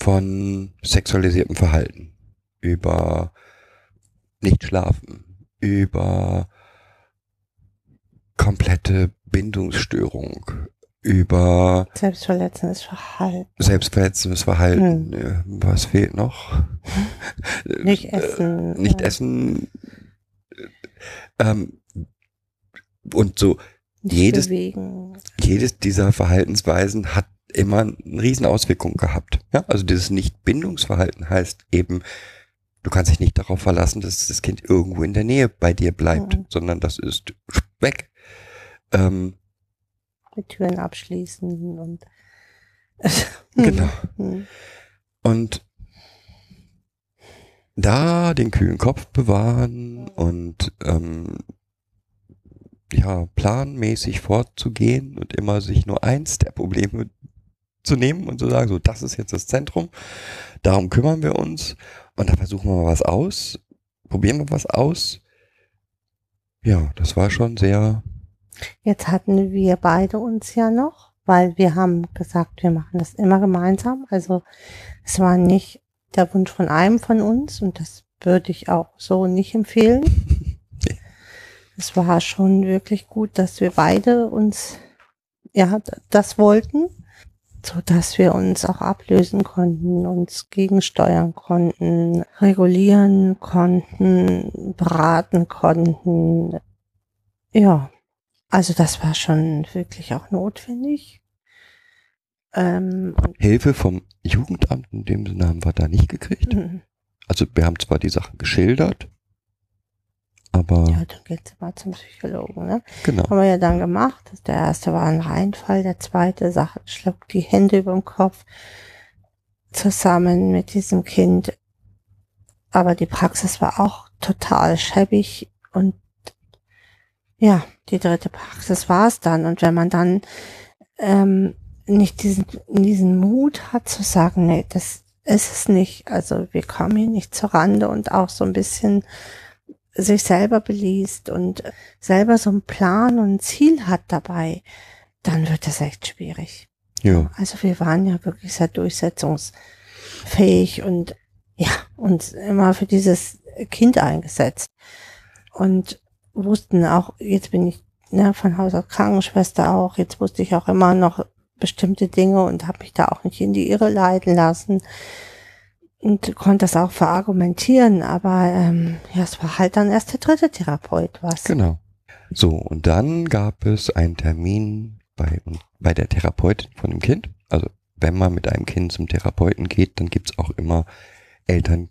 Von sexualisiertem Verhalten über nicht schlafen, über komplette Bindungsstörung, über selbstverletzendes Verhalten. selbstverletzendes Verhalten. Äh, Was fehlt noch? Nicht essen. Äh, Nicht äh, essen. Ähm, und so nicht jedes- bewegen. jedes dieser Verhaltensweisen hat immer eine riesen Auswirkung gehabt. Ja, also dieses Nicht-Bindungsverhalten heißt eben, du kannst dich nicht darauf verlassen, dass das Kind irgendwo in der Nähe bei dir bleibt, Mhm. sondern das ist weg. Ähm, mit Türen abschließen und Genau. Hm. Und da den kühlen Kopf bewahren und ähm, ja, planmäßig fortzugehen und immer sich nur eins der Probleme zu nehmen und zu sagen, so, das ist jetzt das Zentrum, darum kümmern wir uns und da versuchen wir mal was aus, probieren wir was aus. Ja, das war schon sehr, Jetzt hatten wir beide uns ja noch, weil wir haben gesagt, wir machen das immer gemeinsam. Also es war nicht der Wunsch von einem von uns und das würde ich auch so nicht empfehlen. Es war schon wirklich gut, dass wir beide uns ja das wollten, so dass wir uns auch ablösen konnten, uns gegensteuern konnten, regulieren konnten, beraten konnten. Ja, also das war schon wirklich auch notwendig. Ähm, Hilfe vom Jugendamt in dem Sinne haben wir da nicht gekriegt. und, Also wir haben zwar die Sachen geschildert, aber ja, dann geht's mal zum Psychologen, ne? genau. Haben wir ja dann gemacht. Der erste war ein Reinfall, der zweite Sache schlug die Hände über dem Kopf zusammen mit diesem Kind. Aber die Praxis war auch total schäbig und ja, die dritte Praxis war es dann. Und wenn man dann ähm, nicht diesen, diesen Mut hat zu sagen, nee, das ist es nicht. Also wir kommen hier nicht zur Rande und auch so ein bisschen sich selber beliest und selber so einen Plan und ein Ziel hat dabei, dann wird das echt schwierig. Ja, Also wir waren ja wirklich sehr durchsetzungsfähig und ja, uns immer für dieses Kind eingesetzt. Und wussten auch, jetzt bin ich ne, von Haus aus Krankenschwester auch, jetzt wusste ich auch immer noch bestimmte Dinge und habe mich da auch nicht in die Irre leiten lassen und konnte das auch verargumentieren, aber ähm, ja, es war halt dann erst der dritte Therapeut, was. genau. So, und dann gab es einen Termin bei, bei der Therapeutin von dem Kind. Also wenn man mit einem Kind zum Therapeuten geht, dann gibt's auch immer Eltern.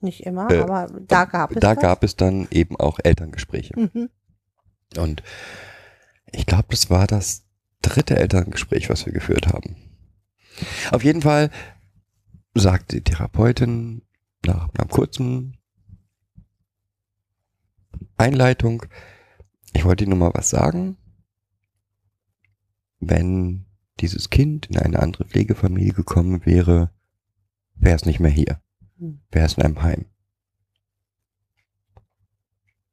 Nicht immer, Äh, aber da gab es Da was. gab es dann eben auch Elterngespräche. Mhm. Und ich glaube, das war das dritte Elterngespräch, was wir geführt haben. Auf jeden Fall sagte die Therapeutin nach einer kurzen Einleitung, ich wollte Ihnen nur mal was sagen. Wenn dieses Kind in eine andere Pflegefamilie gekommen wäre, wäre es nicht mehr hier. Hm. Wäre es in einem Heim.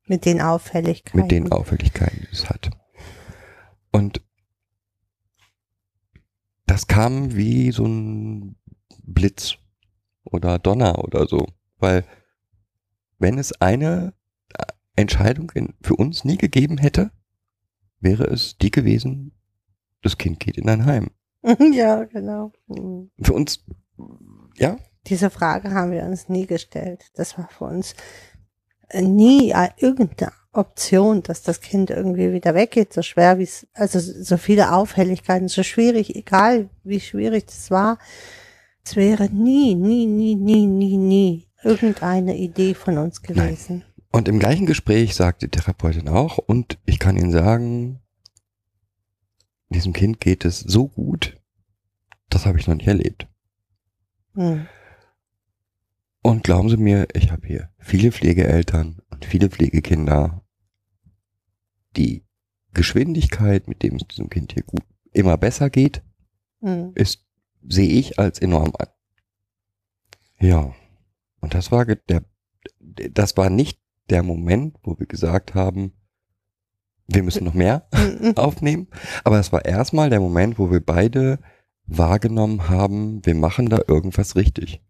Mit den Auffälligkeiten. mit den Auffälligkeiten, die es hat. Und das kam wie so ein Blitz oder Donner oder so, weil wenn es eine Entscheidung in, für uns nie gegeben hätte, wäre es die gewesen, das Kind geht in ein Heim. ja, genau. Mhm. Für uns, ja, Diese Frage haben wir uns nie gestellt. Das war für uns äh, nie äh, irgendeine Option, dass das Kind irgendwie wieder weggeht, so schwer wie es, also so viele Auffälligkeiten, so schwierig, egal wie schwierig das war. Es wäre nie, nie, nie, nie, nie, nie irgendeine Idee von uns gewesen. Und im gleichen Gespräch sagt die Therapeutin auch, und ich kann Ihnen sagen, diesem Kind geht es so gut, das habe ich noch nicht erlebt. Hm. Und glauben Sie mir, ich habe hier viele Pflegeeltern und viele Pflegekinder. Die Geschwindigkeit, mit dem es diesem Kind hier gut immer besser geht, Hm. ist, sehe ich als enorm an. Ja. Und das war der, das war nicht der Moment, wo wir gesagt haben, wir müssen noch mehr Hm, aufnehmen. Aber es war erstmal der Moment, wo wir beide wahrgenommen haben, wir machen da irgendwas richtig.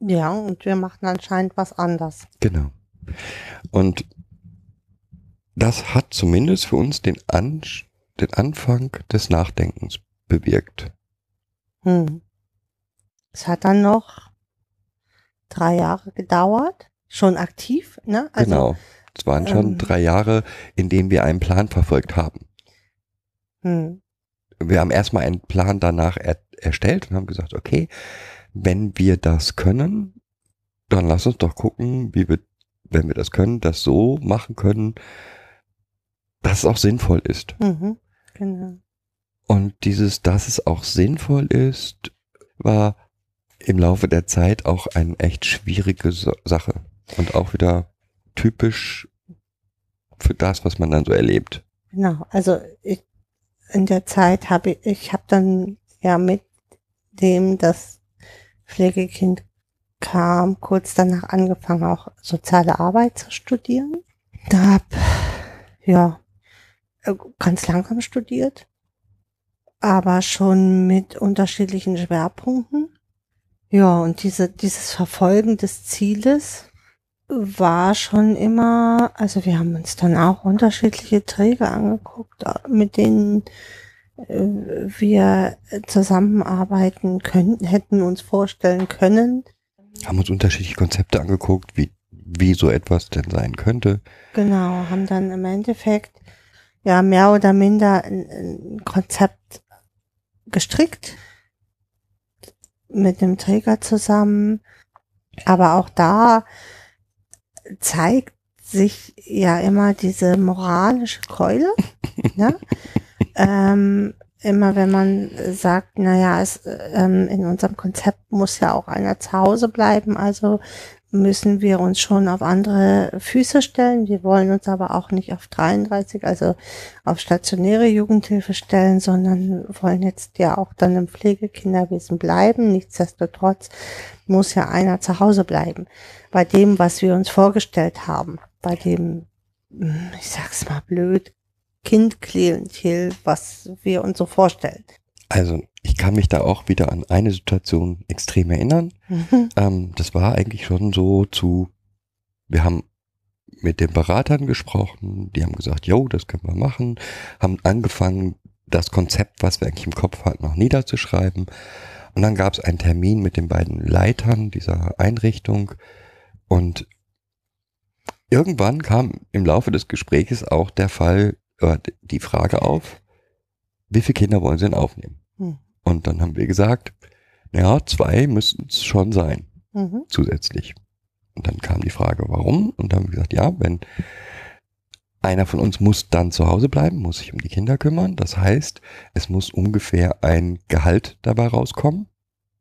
Ja, und wir machen anscheinend was anders. Genau. Und das hat zumindest für uns den, An den Anfang des Nachdenkens bewirkt. Hm. Es hat dann noch drei Jahre gedauert, schon aktiv, ne? Also, genau. Es waren schon ähm, drei Jahre, in denen wir einen Plan verfolgt haben. Hm. Wir haben erstmal einen Plan danach er erstellt und haben gesagt, okay, wenn wir das können, dann lass uns doch gucken, wie wir, wenn wir das können, das so machen können, dass es auch sinnvoll ist. Mhm. Genau. Und dieses, dass es auch sinnvoll ist, war im Laufe der Zeit auch eine echt schwierige Sache. Und auch wieder typisch für das, was man dann so erlebt. Genau. Also ich, in der Zeit habe ich, ich habe dann ja mit dem das Pflegekind kam, kurz danach angefangen, auch soziale Arbeit zu studieren. Da hab, ja, äh, ganz langsam studiert, aber schon mit unterschiedlichen Schwerpunkten. Ja, und diese, dieses Verfolgen des Zieles war schon immer, also wir haben uns dann auch unterschiedliche Träger angeguckt, mit denen äh, wir zusammenarbeiten könnten, hätten uns vorstellen können. Haben uns unterschiedliche Konzepte angeguckt, wie, wie so etwas denn sein könnte. Genau, haben dann im Endeffekt ja mehr oder minder ein, ein Konzept gestrickt mit dem Träger zusammen. Aber auch da zeigt sich ja immer diese moralische Keule. ne? ähm, immer wenn man sagt, naja, es, ähm, in unserem Konzept muss ja auch einer zu Hause bleiben, also müssen wir uns schon auf andere Füße stellen. Wir wollen uns aber auch nicht auf 33, also auf stationäre Jugendhilfe stellen, sondern wollen jetzt ja auch dann im Pflegekinderwesen bleiben. Nichtsdestotrotz muss ja einer zu Hause bleiben. Bei dem, was wir uns vorgestellt haben, bei dem, hm, ich sag's mal blöd, Kindklientel, was wir uns so vorstellen. Also ich kann mich da auch wieder an eine Situation extrem erinnern. Mhm. Ähm, das war eigentlich schon so zu, wir haben mit den Beratern gesprochen, die haben gesagt, jo, das können wir machen, haben angefangen, das Konzept, was wir eigentlich im Kopf hatten, noch niederzuschreiben. Und dann gab es einen Termin mit den beiden Leitern dieser Einrichtung und irgendwann kam im Laufe des Gesprächs auch der Fall, äh, die Frage auf, wie viele Kinder wollen sie denn aufnehmen? Hm. Und dann haben wir gesagt, ja, zwei müssten es schon sein Mhm. zusätzlich. Und dann kam die Frage, warum? Und dann haben wir gesagt, ja, wenn einer von uns muss dann zu Hause bleiben, muss sich um die Kinder kümmern. Das heißt, es muss ungefähr ein Gehalt dabei rauskommen,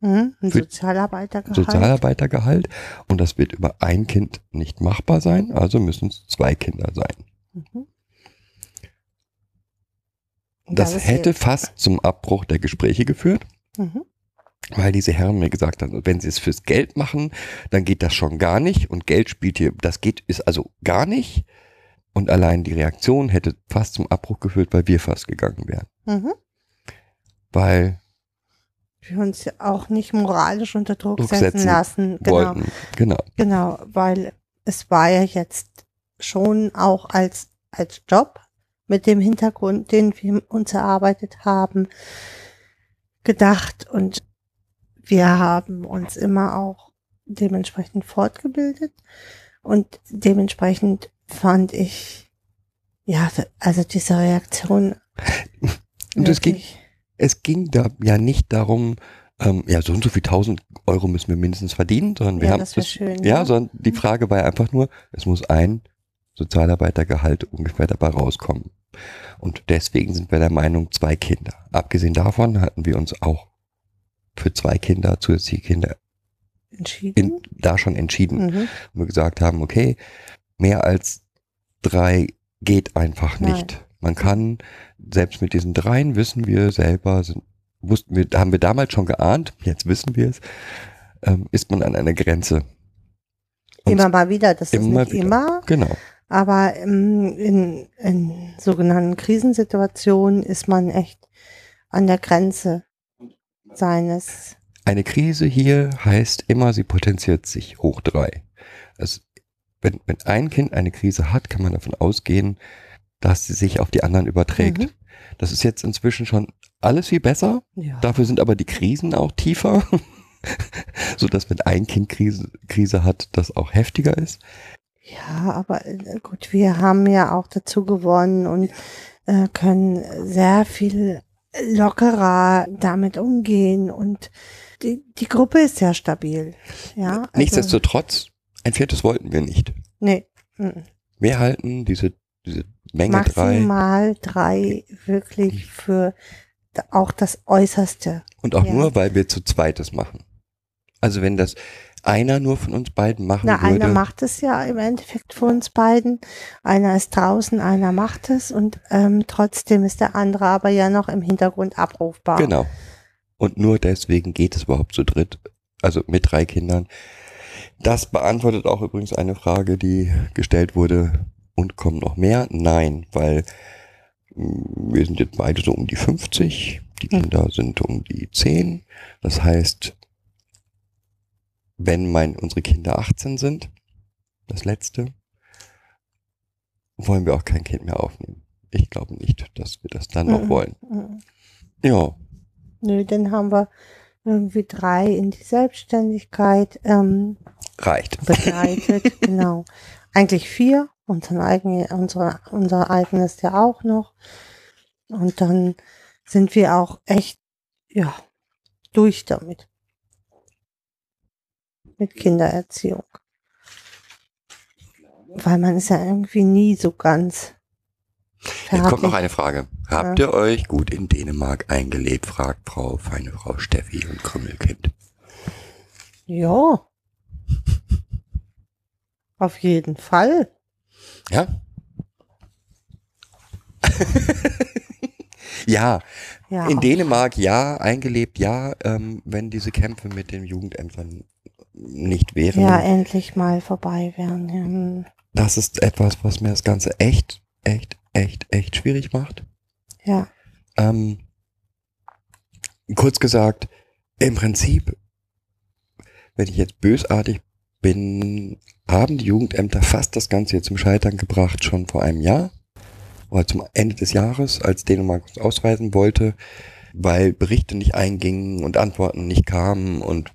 Mhm. Ein Sozialarbeitergehalt. Sozialarbeitergehalt. Und das wird über ein Kind nicht machbar sein, also müssen es zwei Kinder sein. Mhm. Das hätte jetzt- fast zum Abbruch der Gespräche geführt. Mhm. weil diese Herren mir gesagt haben, wenn sie es fürs Geld machen, dann geht das schon gar nicht und Geld spielt hier, das geht, ist also gar nicht und allein die Reaktion hätte fast zum Abbruch geführt, weil wir fast gegangen wären, Mhm. weil Wir uns ja auch nicht moralisch unter Druck, Druck setzen, setzen lassen. Genau. wollten, genau, Genau, weil es war ja jetzt schon auch als, als Job mit dem Hintergrund, den wir uns erarbeitet haben, gedacht und wir haben uns immer auch dementsprechend fortgebildet und dementsprechend fand ich, ja, also diese Reaktion. Und es ging, es ging da ja nicht darum, ähm, ja, so und so viel tausend Euro müssen wir mindestens verdienen, sondern wir Ja, haben das schön, ja, ja. sondern die Frage war ja einfach nur, es muss ein Sozialarbeitergehalt ungefähr dabei rauskommen. Und deswegen sind wir der Meinung, zwei Kinder. Abgesehen davon hatten wir uns auch für zwei Kinder, zusätzliche Kinder, Entschieden. in, da schon entschieden. mhm. wo wir gesagt haben, okay, mehr als drei geht einfach Nein. nicht. Man kann, selbst mit diesen dreien wissen wir selber, sind, wussten wir, haben wir damals schon geahnt, jetzt wissen wir es, ähm, ist man an einer Grenze. Und Immer mal wieder, das ist immer nicht wieder. immer, Genau. Aber ähm, in, in sogenannten Krisensituationen ist man echt an der Grenze seines. Eine Krise hier heißt immer, sie potenziert sich hoch drei. Also, wenn, wenn ein Kind eine Krise hat, kann man davon ausgehen, dass sie sich auf die anderen überträgt. Mhm. Das ist jetzt inzwischen schon alles viel besser. Ja. Dafür sind aber die Krisen auch tiefer, so dass wenn ein Kind Krise, Krise hat, das auch heftiger ist. Ja, aber äh, gut, wir haben ja auch dazu gewonnen und äh, können sehr viel lockerer damit umgehen und die, die Gruppe ist sehr stabil. Ja, also, Nichtsdestotrotz, ein viertes wollten wir nicht. Nee, mm. Wir halten diese, diese Menge drei maximal drei wirklich für d- auch das Äußerste. und auch ja. nur, weil wir zu zweites machen. Also wenn das einer nur von uns beiden machen Na, würde, einer macht es ja im Endeffekt für uns beiden. Einer ist draußen, einer macht es und ähm, trotzdem ist der andere aber ja noch im Hintergrund abrufbar. genau. Und nur deswegen geht es überhaupt zu dritt, also mit drei Kindern. Das beantwortet auch übrigens eine Frage, die gestellt wurde. Und kommen noch mehr? Nein, weil mh, wir sind jetzt beide so um die 50, die Hm. Kinder sind um die 10. Das heißt, wenn mein, unsere Kinder 18 sind, das letzte, wollen wir auch kein Kind mehr aufnehmen. Ich glaube nicht, dass wir das dann noch Mhm. wollen. Mhm. Ja, Nö, dann haben wir irgendwie drei in die Selbstständigkeit ähm, reicht. begleitet. genau. Eigentlich vier. Unseren eigene, unsere, unser eigenes ja auch noch. Und dann sind wir auch echt, ja, durch damit. Mit Kindererziehung. Weil man ist ja irgendwie nie so ganz Jetzt kommt noch eine Frage. Habt ihr euch gut in Dänemark eingelebt? fragt Frau, feine Frau Steffi und Krümmelkind. Ja. Auf jeden Fall. Ja? ja, Ja, in Dänemark ja, eingelebt ja, ähm, wenn diese Kämpfe mit den Jugendämtern nicht wären. ja, endlich mal vorbei wären. Ja. Das ist etwas, was mir das Ganze echt, echt, echt, echt schwierig macht. Ja. Ähm, kurz gesagt, im Prinzip, wenn ich jetzt bösartig bin, haben die Jugendämter fast das Ganze jetzt zum Scheitern gebracht, schon vor einem Jahr. Oder zum Ende des Jahres, als Dänemark uns ausweisen wollte, weil Berichte nicht eingingen und Antworten nicht kamen und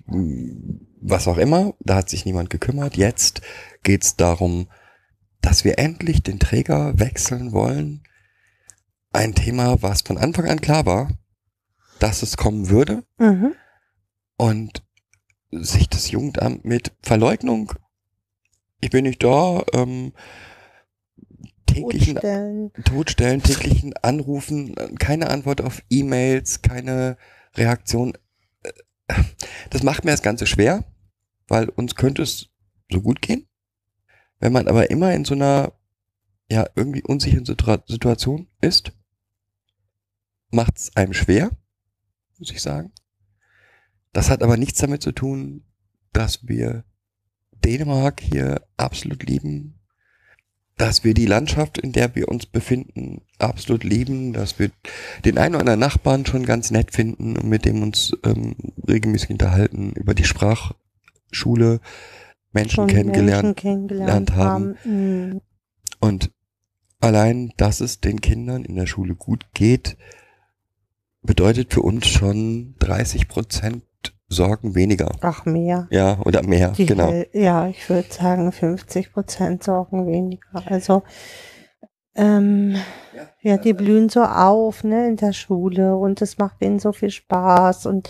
was auch immer. Da hat sich niemand gekümmert. Jetzt geht's darum, dass wir endlich den Träger wechseln wollen. Ein Thema, was von Anfang an klar war, dass es kommen würde Mhm. und sich das Jugendamt mit Verleugnung, ich bin nicht da, ähm, täglichen Totstellen. Todstellen, täglichen Anrufen, keine Antwort auf E-Mails, keine Reaktion. Äh, Das macht mir das Ganze schwer, weil uns könnte es so gut gehen. Wenn man aber immer in so einer, ja, irgendwie unsicheren Situa- Situation ist, macht es einem schwer, muss ich sagen. Das hat aber nichts damit zu tun, dass wir Dänemark hier absolut lieben, dass wir die Landschaft, in der wir uns befinden, absolut lieben, dass wir den einen oder anderen Nachbarn schon ganz nett finden und mit dem uns ähm, regelmäßig unterhalten, über die Sprachschule Menschen kennengelernt Menschen kennengelernt gelernt haben. haben. Mhm. und allein, dass es den Kindern in der Schule gut geht, bedeutet für uns schon 30 Prozent Sorgen weniger. Ach, mehr. Ja, oder mehr, Die genau. Ja, ich würde sagen 50 Prozent Sorgen weniger. Also, ähm, ja, die blühen so auf, ne, in der Schule und es macht ihnen so viel Spaß und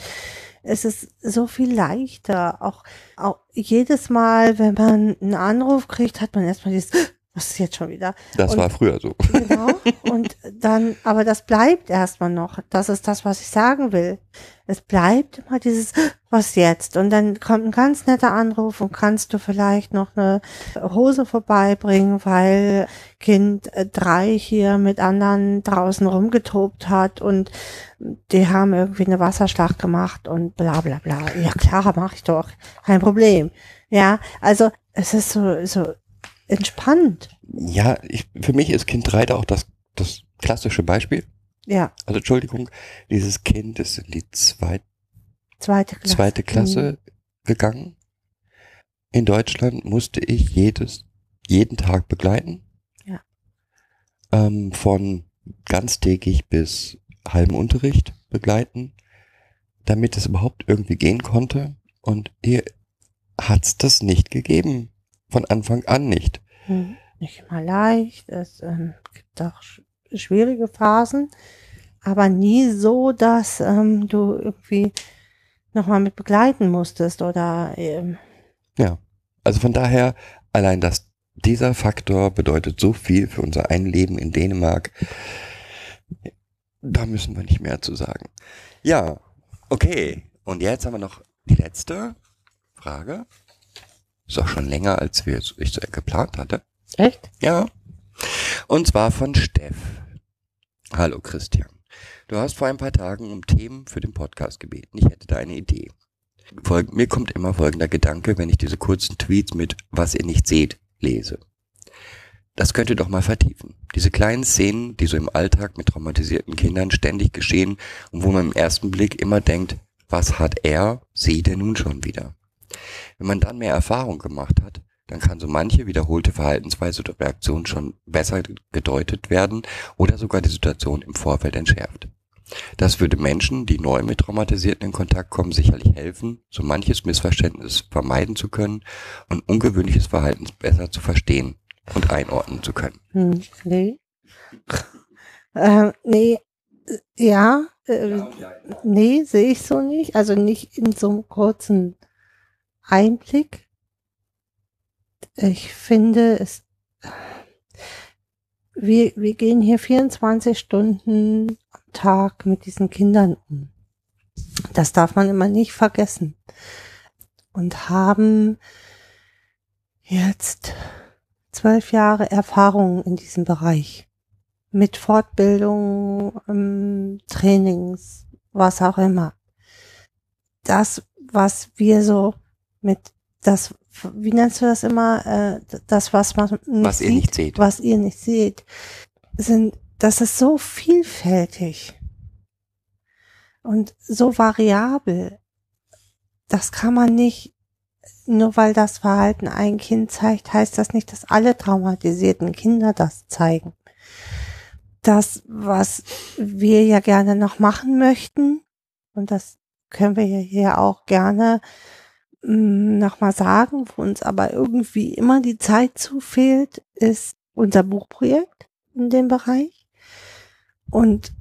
es ist so viel leichter. Auch, auch jedes Mal, wenn man einen Anruf kriegt, hat man erstmal dieses, was ist jetzt schon wieder? Das Und- war früher so. Genau. Und dann, aber das bleibt erstmal noch. Das ist das, was ich sagen will. Es bleibt immer dieses, was jetzt? Und dann kommt ein ganz netter Anruf und kannst du vielleicht noch eine Hose vorbeibringen, weil Kind äh, drei hier mit anderen draußen rumgetobt hat und die haben irgendwie eine Wasserschlacht gemacht und bla bla bla. Ja klar, mache ich doch. Kein Problem. Ja, also es ist so, so entspannt. Ja, ich, für mich ist Kind 3 da auch das, das klassische Beispiel. Ja, Also Entschuldigung, dieses Kind ist in die zweit, zweite Klasse. zweite Klasse gegangen. In Deutschland musste ich jedes, jeden Tag begleiten. Ja. Ähm, von ganztägig bis halben Unterricht begleiten, damit es überhaupt irgendwie gehen konnte. Und ihr hat's das nicht gegeben. Von Anfang an nicht. Hm, Nicht immer leicht. Es ähm, gibt auch sch schwierige Phasen, aber nie so, dass ähm, du irgendwie nochmal mit begleiten musstest oder ähm, Ja. Also von daher, allein das, dieser Faktor bedeutet so viel für unser Einleben in Dänemark. Da müssen wir nicht mehr zu sagen. Ja, okay. Und jetzt haben wir noch die letzte Frage. Ist auch schon länger, als wir ich so geplant hatte. echt? Ja. Und zwar von Steff. Hallo Christian. Du hast vor ein paar Tagen um Themen für den Podcast gebeten. Ich hätte da eine Idee. Folg mir kommt immer folgender Gedanke, wenn ich diese kurzen Tweets mit Was ihr nicht seht lese. Das könnt ihr doch mal vertiefen. Diese kleinen Szenen, die so im Alltag mit traumatisierten Kindern ständig geschehen und wo man im ersten Blick immer denkt, was hat er, sie denn nun schon wieder? Wenn man dann mehr Erfahrung gemacht hat, dann kann so manche wiederholte Verhaltensweise oder Reaktion schon besser gedeutet werden oder sogar die Situation im Vorfeld entschärft. Das würde Menschen, die neu mit Traumatisierten in Kontakt kommen, sicherlich helfen, so manches Missverständnis vermeiden zu können und ungewöhnliches Verhalten besser zu verstehen und einordnen zu können. Hm, nee. ähm, nee, äh, ja, äh, nee, sehe ich so nicht. Also nicht in so einem kurzen Einblick. Ich finde es, wir, wir gehen hier 24 Stunden am Tag mit diesen Kindern um. Das darf man immer nicht vergessen. Und haben jetzt zwölf Jahre Erfahrung in diesem Bereich. Mit Fortbildung, ähm, Trainings, was auch immer. Das, was wir so mit das, wie nennst du das immer, äh, das, was man nicht Was ihr sieht, nicht seht. was ihr nicht seht, sind, das ist so vielfältig und so variabel. Das kann man nicht, nur weil das Verhalten ein Kind zeigt, heißt das nicht, dass alle traumatisierten Kinder das zeigen. Das, was wir ja gerne noch machen möchten, und das können wir ja hier auch gerne nochmal sagen, wo uns aber irgendwie immer die Zeit zu fehlt, ist unser Buchprojekt in dem Bereich. Und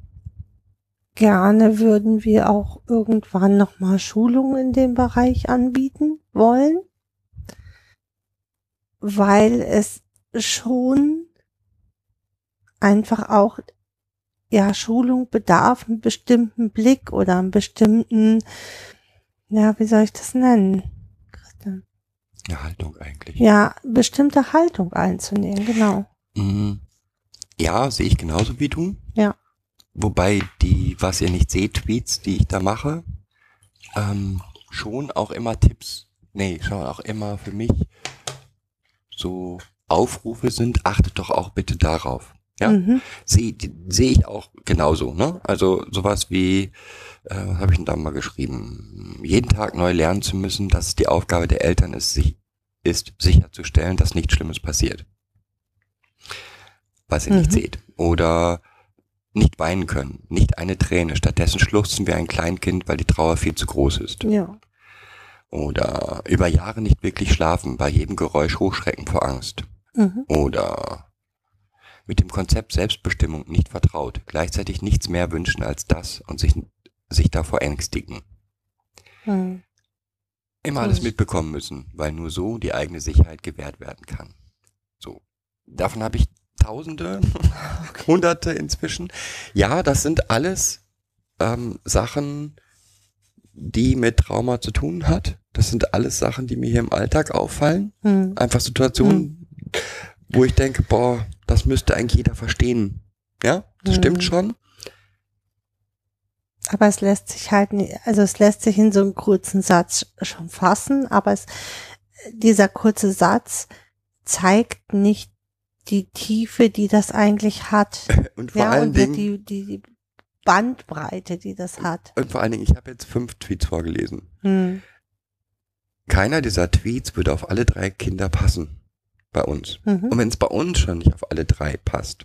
gerne würden wir auch irgendwann nochmal Schulungen in dem Bereich anbieten wollen, weil es schon einfach auch ja Schulung bedarf, einen bestimmten Blick oder einen bestimmten ja, wie soll ich das nennen? Ja, Haltung eigentlich. Ja, bestimmte Haltung einzunehmen, genau. Mm, Ja, sehe ich genauso wie du. Ja. Wobei die, was ihr nicht seht, Tweets, die ich da mache, ähm, schon auch immer Tipps, nee, schon auch immer für mich so Aufrufe sind, achtet doch auch bitte darauf. Ja. Mhm. Sehe seh ich auch genauso, ne? Also sowas wie, äh, was habe ich denn da mal geschrieben? Jeden Tag neu lernen zu müssen, dass es die Aufgabe der Eltern ist, sich, ist sicherzustellen, dass nichts Schlimmes passiert. Was ihr nicht Mhm. seht. Oder nicht weinen können, nicht eine Träne, stattdessen schluchzen wie ein Kleinkind, weil die Trauer viel zu groß ist. Ja. Oder über Jahre nicht wirklich schlafen, bei jedem Geräusch hochschrecken vor Angst. Mhm. Oder mit dem Konzept Selbstbestimmung nicht vertraut, gleichzeitig nichts mehr wünschen als das und sich, sich davor ängstigen. Hm. Immer alles Hm. mitbekommen müssen, weil nur so die eigene Sicherheit gewährt werden kann. So. Davon habe ich Tausende, Hunderte inzwischen. Ja, das sind alles ähm, Sachen, die mit Trauma zu tun hat. Das sind alles Sachen, die mir hier im Alltag auffallen. Hm. Einfach Situationen, wo ich denke, boah, das müsste eigentlich jeder verstehen. Ja, das Mhm. stimmt schon. Aber es lässt sich halt nicht, also es lässt sich in so einem kurzen Satz schon fassen, aber es, dieser kurze Satz zeigt nicht die Tiefe, die das eigentlich hat. Und vor ja, allen und Dingen, die, die, die Bandbreite, die das hat. und vor allen Dingen, ich habe jetzt fünf Tweets vorgelesen. Hm. Keiner dieser Tweets würde auf alle drei Kinder passen. Bei uns. Mhm. Und wenn es bei uns schon nicht auf alle drei passt,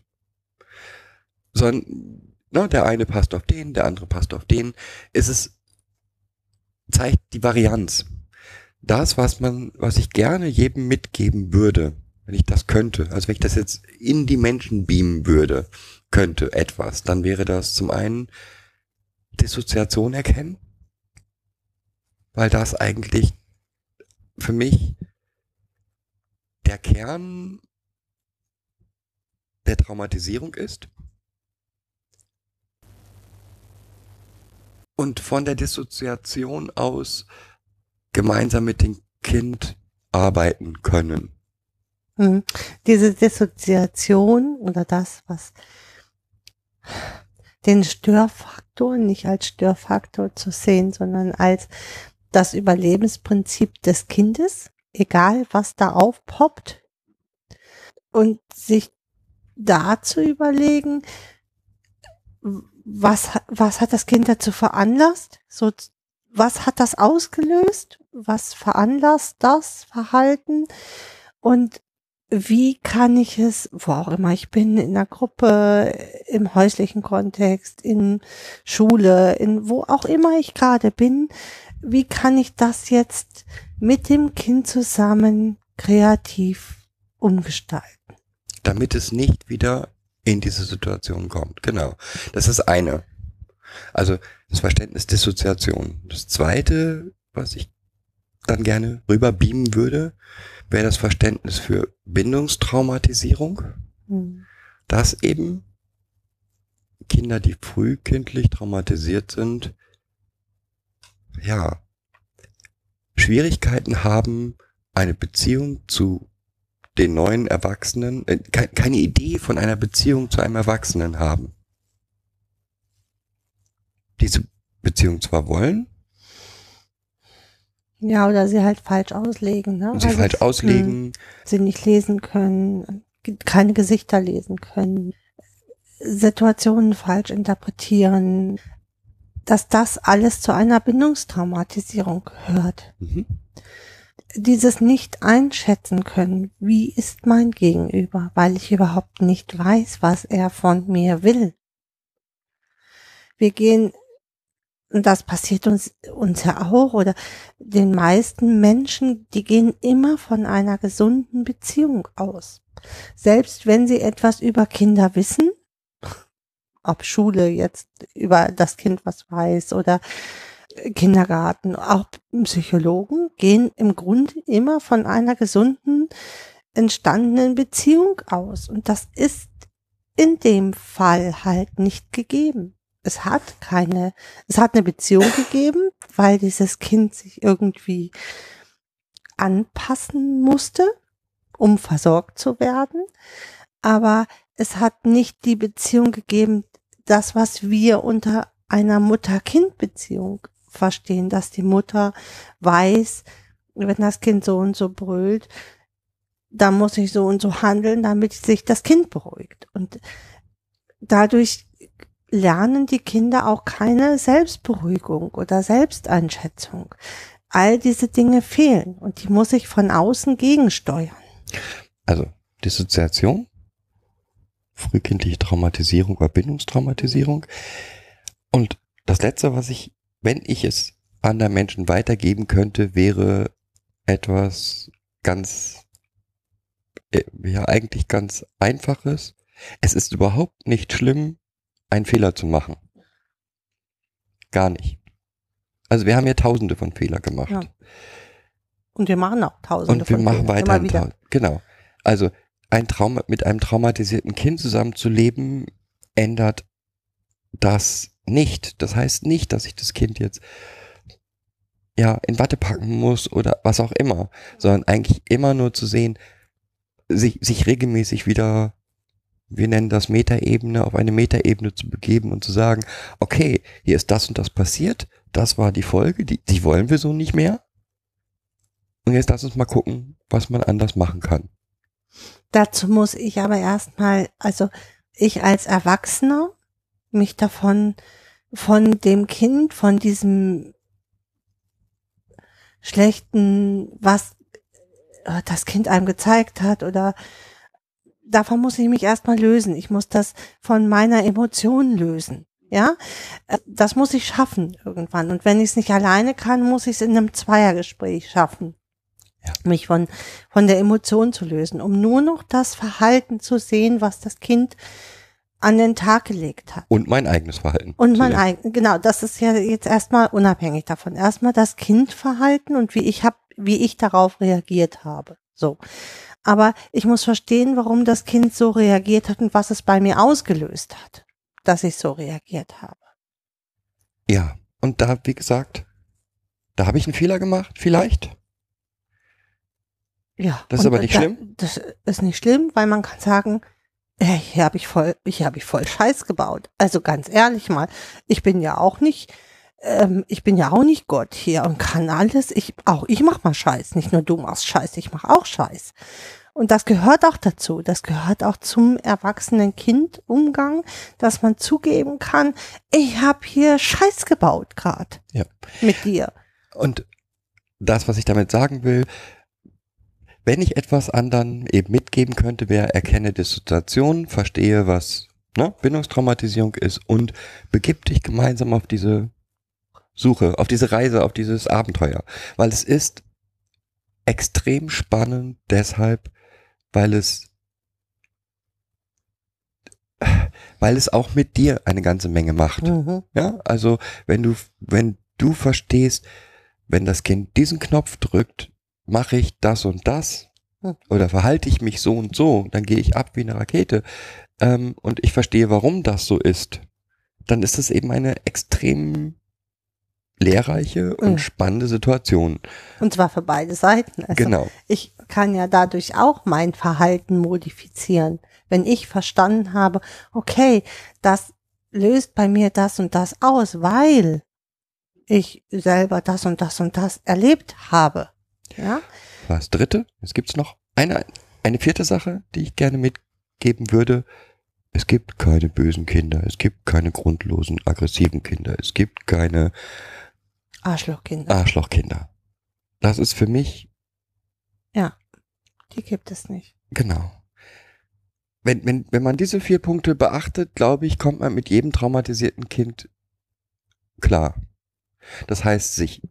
sondern ne, der eine passt auf den, der andere passt auf den, ist es, zeigt die Varianz. Das, was man, was ich gerne jedem mitgeben würde, wenn ich das könnte, also wenn ich das jetzt in die Menschen beamen würde, könnte etwas, dann wäre das zum einen Dissoziation erkennen, weil das eigentlich für mich der Kern der Traumatisierung ist. Und von der Dissoziation aus gemeinsam mit dem Kind arbeiten können. Mhm. Diese Dissoziation oder das, was den Störfaktor nicht als Störfaktor zu sehen, sondern als das Überlebensprinzip des Kindes, egal was da aufpoppt, und sich da zu überlegen, was, was hat das Kind dazu veranlasst? So, was hat das ausgelöst? Was veranlasst das Verhalten? Und wie kann ich es, wo auch immer ich bin, in der Gruppe, im häuslichen Kontext, in Schule, in wo auch immer ich gerade bin, wie kann ich das jetzt mit dem Kind zusammen kreativ umgestalten? damit es nicht wieder in diese Situation kommt. Genau. Das ist eine. Also das Verständnis Dissoziation. Das zweite, was ich dann gerne rüber beamen würde, wäre das Verständnis für Bindungstraumatisierung, Hm. dass eben Kinder, die frühkindlich traumatisiert sind, ja, Schwierigkeiten haben, eine Beziehung zu den neuen Erwachsenen, äh, ke keine Idee von einer Beziehung zu einem Erwachsenen haben. Diese Beziehung zwar wollen Ja, oder sie halt falsch auslegen, ne? sie Also, falsch auslegen, Sie nicht lesen können, keine Gesichter lesen können, Situationen falsch interpretieren, dass das alles zu einer Bindungstraumatisierung gehört. mhm. Dieses nicht einschätzen können, wie ist mein Gegenüber, weil ich überhaupt nicht weiß, was er von mir will. Wir gehen, das passiert uns, uns ja auch, oder den meisten Menschen, die gehen immer von einer gesunden Beziehung aus. Selbst wenn sie etwas über Kinder wissen, ob Schule jetzt über das Kind was weiß oder Kindergarten, auch Psychologen gehen im Grunde immer von einer gesunden, entstandenen Beziehung aus. Und das ist in dem Fall halt nicht gegeben. Es hat keine, es hat eine Beziehung gegeben, weil dieses Kind sich irgendwie anpassen musste, um versorgt zu werden. Aber es hat nicht die Beziehung gegeben, das, was wir unter einer Mutter-Kind-Beziehung verstehen, dass die Mutter weiß, wenn das Kind so und so brüllt, da muss ich so und so handeln, damit sich das Kind beruhigt. Und dadurch lernen die Kinder auch keine Selbstberuhigung oder Selbsteinschätzung. All diese Dinge fehlen und die muss ich von außen gegensteuern. Also Dissoziation, frühkindliche Traumatisierung oder Bindungstraumatisierung. Und das Letzte, was ich, wenn ich es anderen Menschen weitergeben könnte, wäre etwas ganz, äh, ja eigentlich ganz Einfaches. Es ist überhaupt nicht schlimm, einen Fehler zu machen. Gar nicht. Also wir haben ja tausende von Fehler gemacht. Ja. Und wir machen auch tausende Und wir von machen denen, weiter. immer wieder. Genau. Also ein Trauma, mit einem traumatisierten Kind zusammenzuleben, ändert das nicht. Das heißt nicht, dass ich das Kind jetzt ja in Watte packen muss oder was auch immer, sondern eigentlich immer nur zu sehen, sich, sich regelmäßig wieder, wir nennen das Metaebene, auf eine Metaebene zu begeben und zu sagen, okay, hier ist das und das passiert, das war die Folge, die, die wollen wir so nicht mehr. Und jetzt lass uns mal gucken, was man anders machen kann. Dazu muss ich aber erstmal, also ich als Erwachsener, mich davon, von dem Kind, von diesem schlechten, was äh, das Kind einem gezeigt hat oder davon muss ich mich erstmal lösen. Ich muss das von meiner Emotion lösen. Ja, Äh, das muss ich schaffen irgendwann. Und wenn ich es nicht alleine kann, muss ich es in einem Zweiergespräch schaffen. Ja. Mich von, von der Emotion zu lösen, um nur noch das Verhalten zu sehen, was das Kind an den Tag gelegt hat. Und mein eigenes Verhalten. Und mein eigenes, genau, das ist ja jetzt erstmal unabhängig davon. Erstmal das Kindverhalten und wie ich hab, wie ich darauf reagiert habe. So. Aber ich muss verstehen, warum das Kind so reagiert hat und was es bei mir ausgelöst hat, dass ich so reagiert habe. Ja, und da, wie gesagt, da habe ich einen Fehler gemacht, vielleicht. Ja. Das ist aber nicht da, schlimm? Das ist nicht schlimm, weil man kann sagen, hier habe ich voll, hier habe ich voll Scheiß gebaut. Also ganz ehrlich mal, ich bin ja auch nicht, ähm, ich bin ja auch nicht Gott hier und kann alles. Ich auch, ich mach mal Scheiß. Nicht nur du machst Scheiß, ich mach auch Scheiß. Und das gehört auch dazu. Das gehört auch zum erwachsenen Kind-Umgang, dass man zugeben kann, ich habe hier Scheiß gebaut gerade Ja. mit dir. Und das, was ich damit sagen will, wenn ich etwas anderen eben mitgeben könnte, wäre, erkenne die Situation, verstehe, was ne, Bindungstraumatisierung ist und begib dich gemeinsam auf diese Suche, auf diese Reise, auf dieses Abenteuer. Weil es ist extrem spannend deshalb, weil es weil es auch mit dir eine ganze Menge macht. Mhm. Ja, also wenn du, wenn du verstehst, wenn das Kind diesen Knopf drückt, mache ich das und das Hm. oder verhalte ich mich so und so, dann gehe ich ab wie eine Rakete ähm, und ich verstehe, warum das so ist, dann ist das eben eine extrem lehrreiche und Mhm. spannende Situation. Und zwar für beide Seiten. Also genau. ich kann ja dadurch auch mein Verhalten modifizieren. Wenn ich verstanden habe, okay, das löst bei mir das und das aus, weil ich selber das und das und das erlebt habe. Ja, Was dritte? Es gibt's noch eine, eine vierte Sache, die ich gerne mitgeben würde. Es gibt keine bösen Kinder. Es gibt keine grundlosen, aggressiven Kinder. Es gibt keine Arschlochkinder, Arschlochkinder. Das ist für mich, die gibt es nicht. genau. Wenn, wenn, wenn man diese vier Punkte beachtet, glaube ich, kommt man mit jedem traumatisierten Kind klar. Das heißt, sich,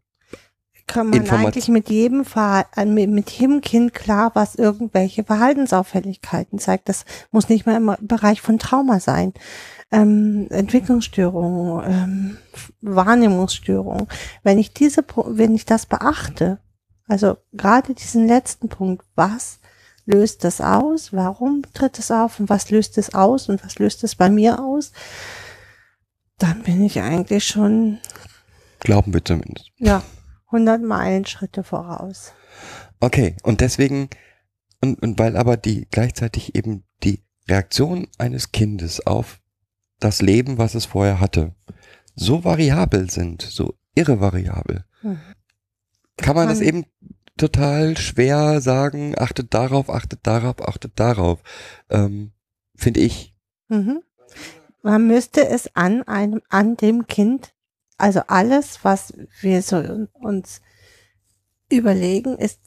Kann man Informat- eigentlich mit jedem Verhal- äh, mit, mit jedem Kind klar, was irgendwelche Verhaltensauffälligkeiten zeigt. Das muss nicht mal im Bereich von Trauma sein. Ähm, Entwicklungsstörungen, ähm, Wahrnehmungsstörungen. Wenn ich diese, wenn ich das beachte, also gerade diesen letzten Punkt, was löst das aus? Warum tritt es auf? Und was löst es aus? Und was löst es bei mir aus? Dann bin ich eigentlich schon, glauben wir zumindest. ja, 100 Meilenschritte voraus. Okay, und deswegen, und, und weil aber die gleichzeitig eben die Reaktion eines Kindes auf das Leben, was es vorher hatte, so variabel sind, so irre variabel, Hm. kann man das eben total schwer sagen, achtet darauf, achtet darauf, achtet darauf, ähm, finde ich. Mhm. Man müsste es an einem, an dem Kind, also alles, was wir so uns überlegen, ist,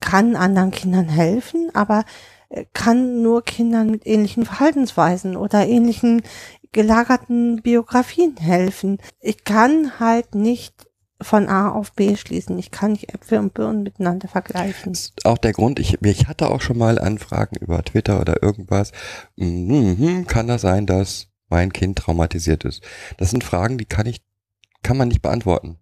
kann anderen Kindern helfen, aber äh, kann nur Kindern mit ähnlichen Verhaltensweisen oder ähnlichen gelagerten Biografien helfen. Ich kann halt nicht von A auf B schließen. Ich kann nicht Äpfel und Birnen miteinander vergleichen. Das ist auch der Grund, ich, ich hatte auch schon mal Anfragen über Twitter oder irgendwas. Mhm, kann das sein, dass mein Kind traumatisiert ist? Das sind Fragen, die kann ich, kann man nicht beantworten.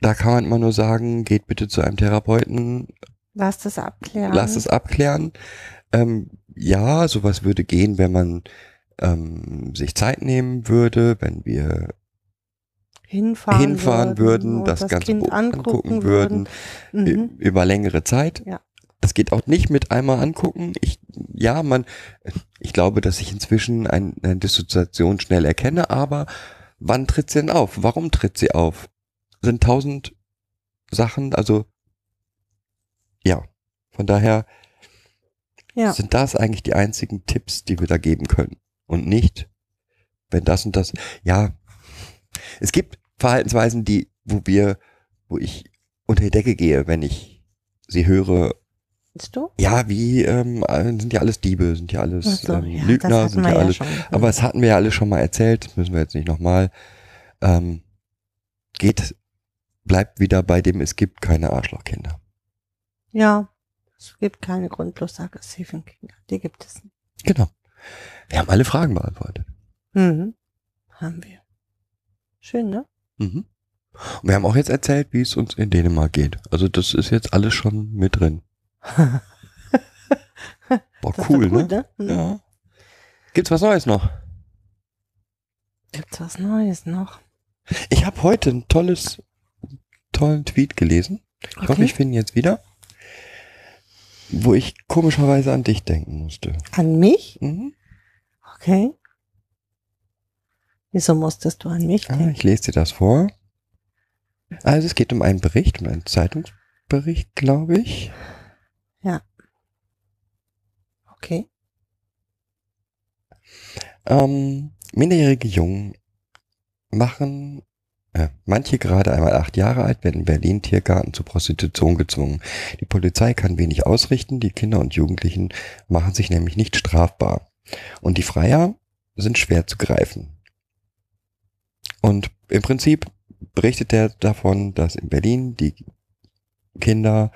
da kann man immer nur sagen, geht bitte zu einem Therapeuten, Lass das abklären. lass es abklären. Ähm, ja, sowas würde gehen, wenn man ähm, sich Zeit nehmen würde, wenn wir hinfahren, hinfahren würden, und das, Ganze Kind bo- angucken, würden. ü- Mhm. über längere Zeit. Ja. Das geht auch nicht mit einmal angucken. Ich, ja, man, ich glaube, dass ich inzwischen ein, eine Dissoziation schnell erkenne, aber wann tritt sie denn auf? Warum tritt sie auf? Sind tausend Sachen, also, ja. Von daher Ja. sind das eigentlich die einzigen Tipps, die wir da geben können. Und nicht, wenn das und das, ja, es gibt Verhaltensweisen, die, wo wir, wo ich unter die Decke gehe, wenn ich sie höre, Willst du? ja, wie, ähm, äh, sind ja alles Diebe, sind ja alles so, ähm, ja, Lügner, sind ja ja alles, schon. aber es hatten wir ja alle schon mal erzählt, das müssen wir jetzt nicht nochmal, ähm, geht, bleibt wieder bei dem, es gibt keine Arschlochkinder. Ja. Es gibt keine grundlos aggressiven Kinder. Die gibt es nicht. Genau. Wir haben alle Fragen beantwortet. Mhm. Haben wir. Schön, ne? Mhm. Und wir haben auch jetzt erzählt, wie es uns in Dänemark geht. Also das ist jetzt alles schon mit drin. Boah, cool, gut, ne? ne? Mhm. Ja. Gibt's was Neues noch? Gibt's was Neues noch? Ich habe heute ein tolles, tollen Tweet gelesen. Ich hoffe, Okay. ich finde ihn jetzt wieder. Wo ich komischerweise an dich denken musste. An mich? Mhm. Okay. Wieso musstest du an mich Ah, denken? ich lese dir das vor. Also es geht um einen Bericht, um einen Zeitungsbericht, glaube ich. Okay. Ähm, minderjährige Jungen machen, äh, manche gerade einmal acht Jahre alt, werden in Berlin Tiergarten zur Prostitution gezwungen. Die Polizei kann wenig ausrichten, die Kinder und Jugendlichen machen sich nämlich nicht strafbar. Und die Freier sind schwer zu greifen. Und im Prinzip berichtet er davon, dass in Berlin die Kinder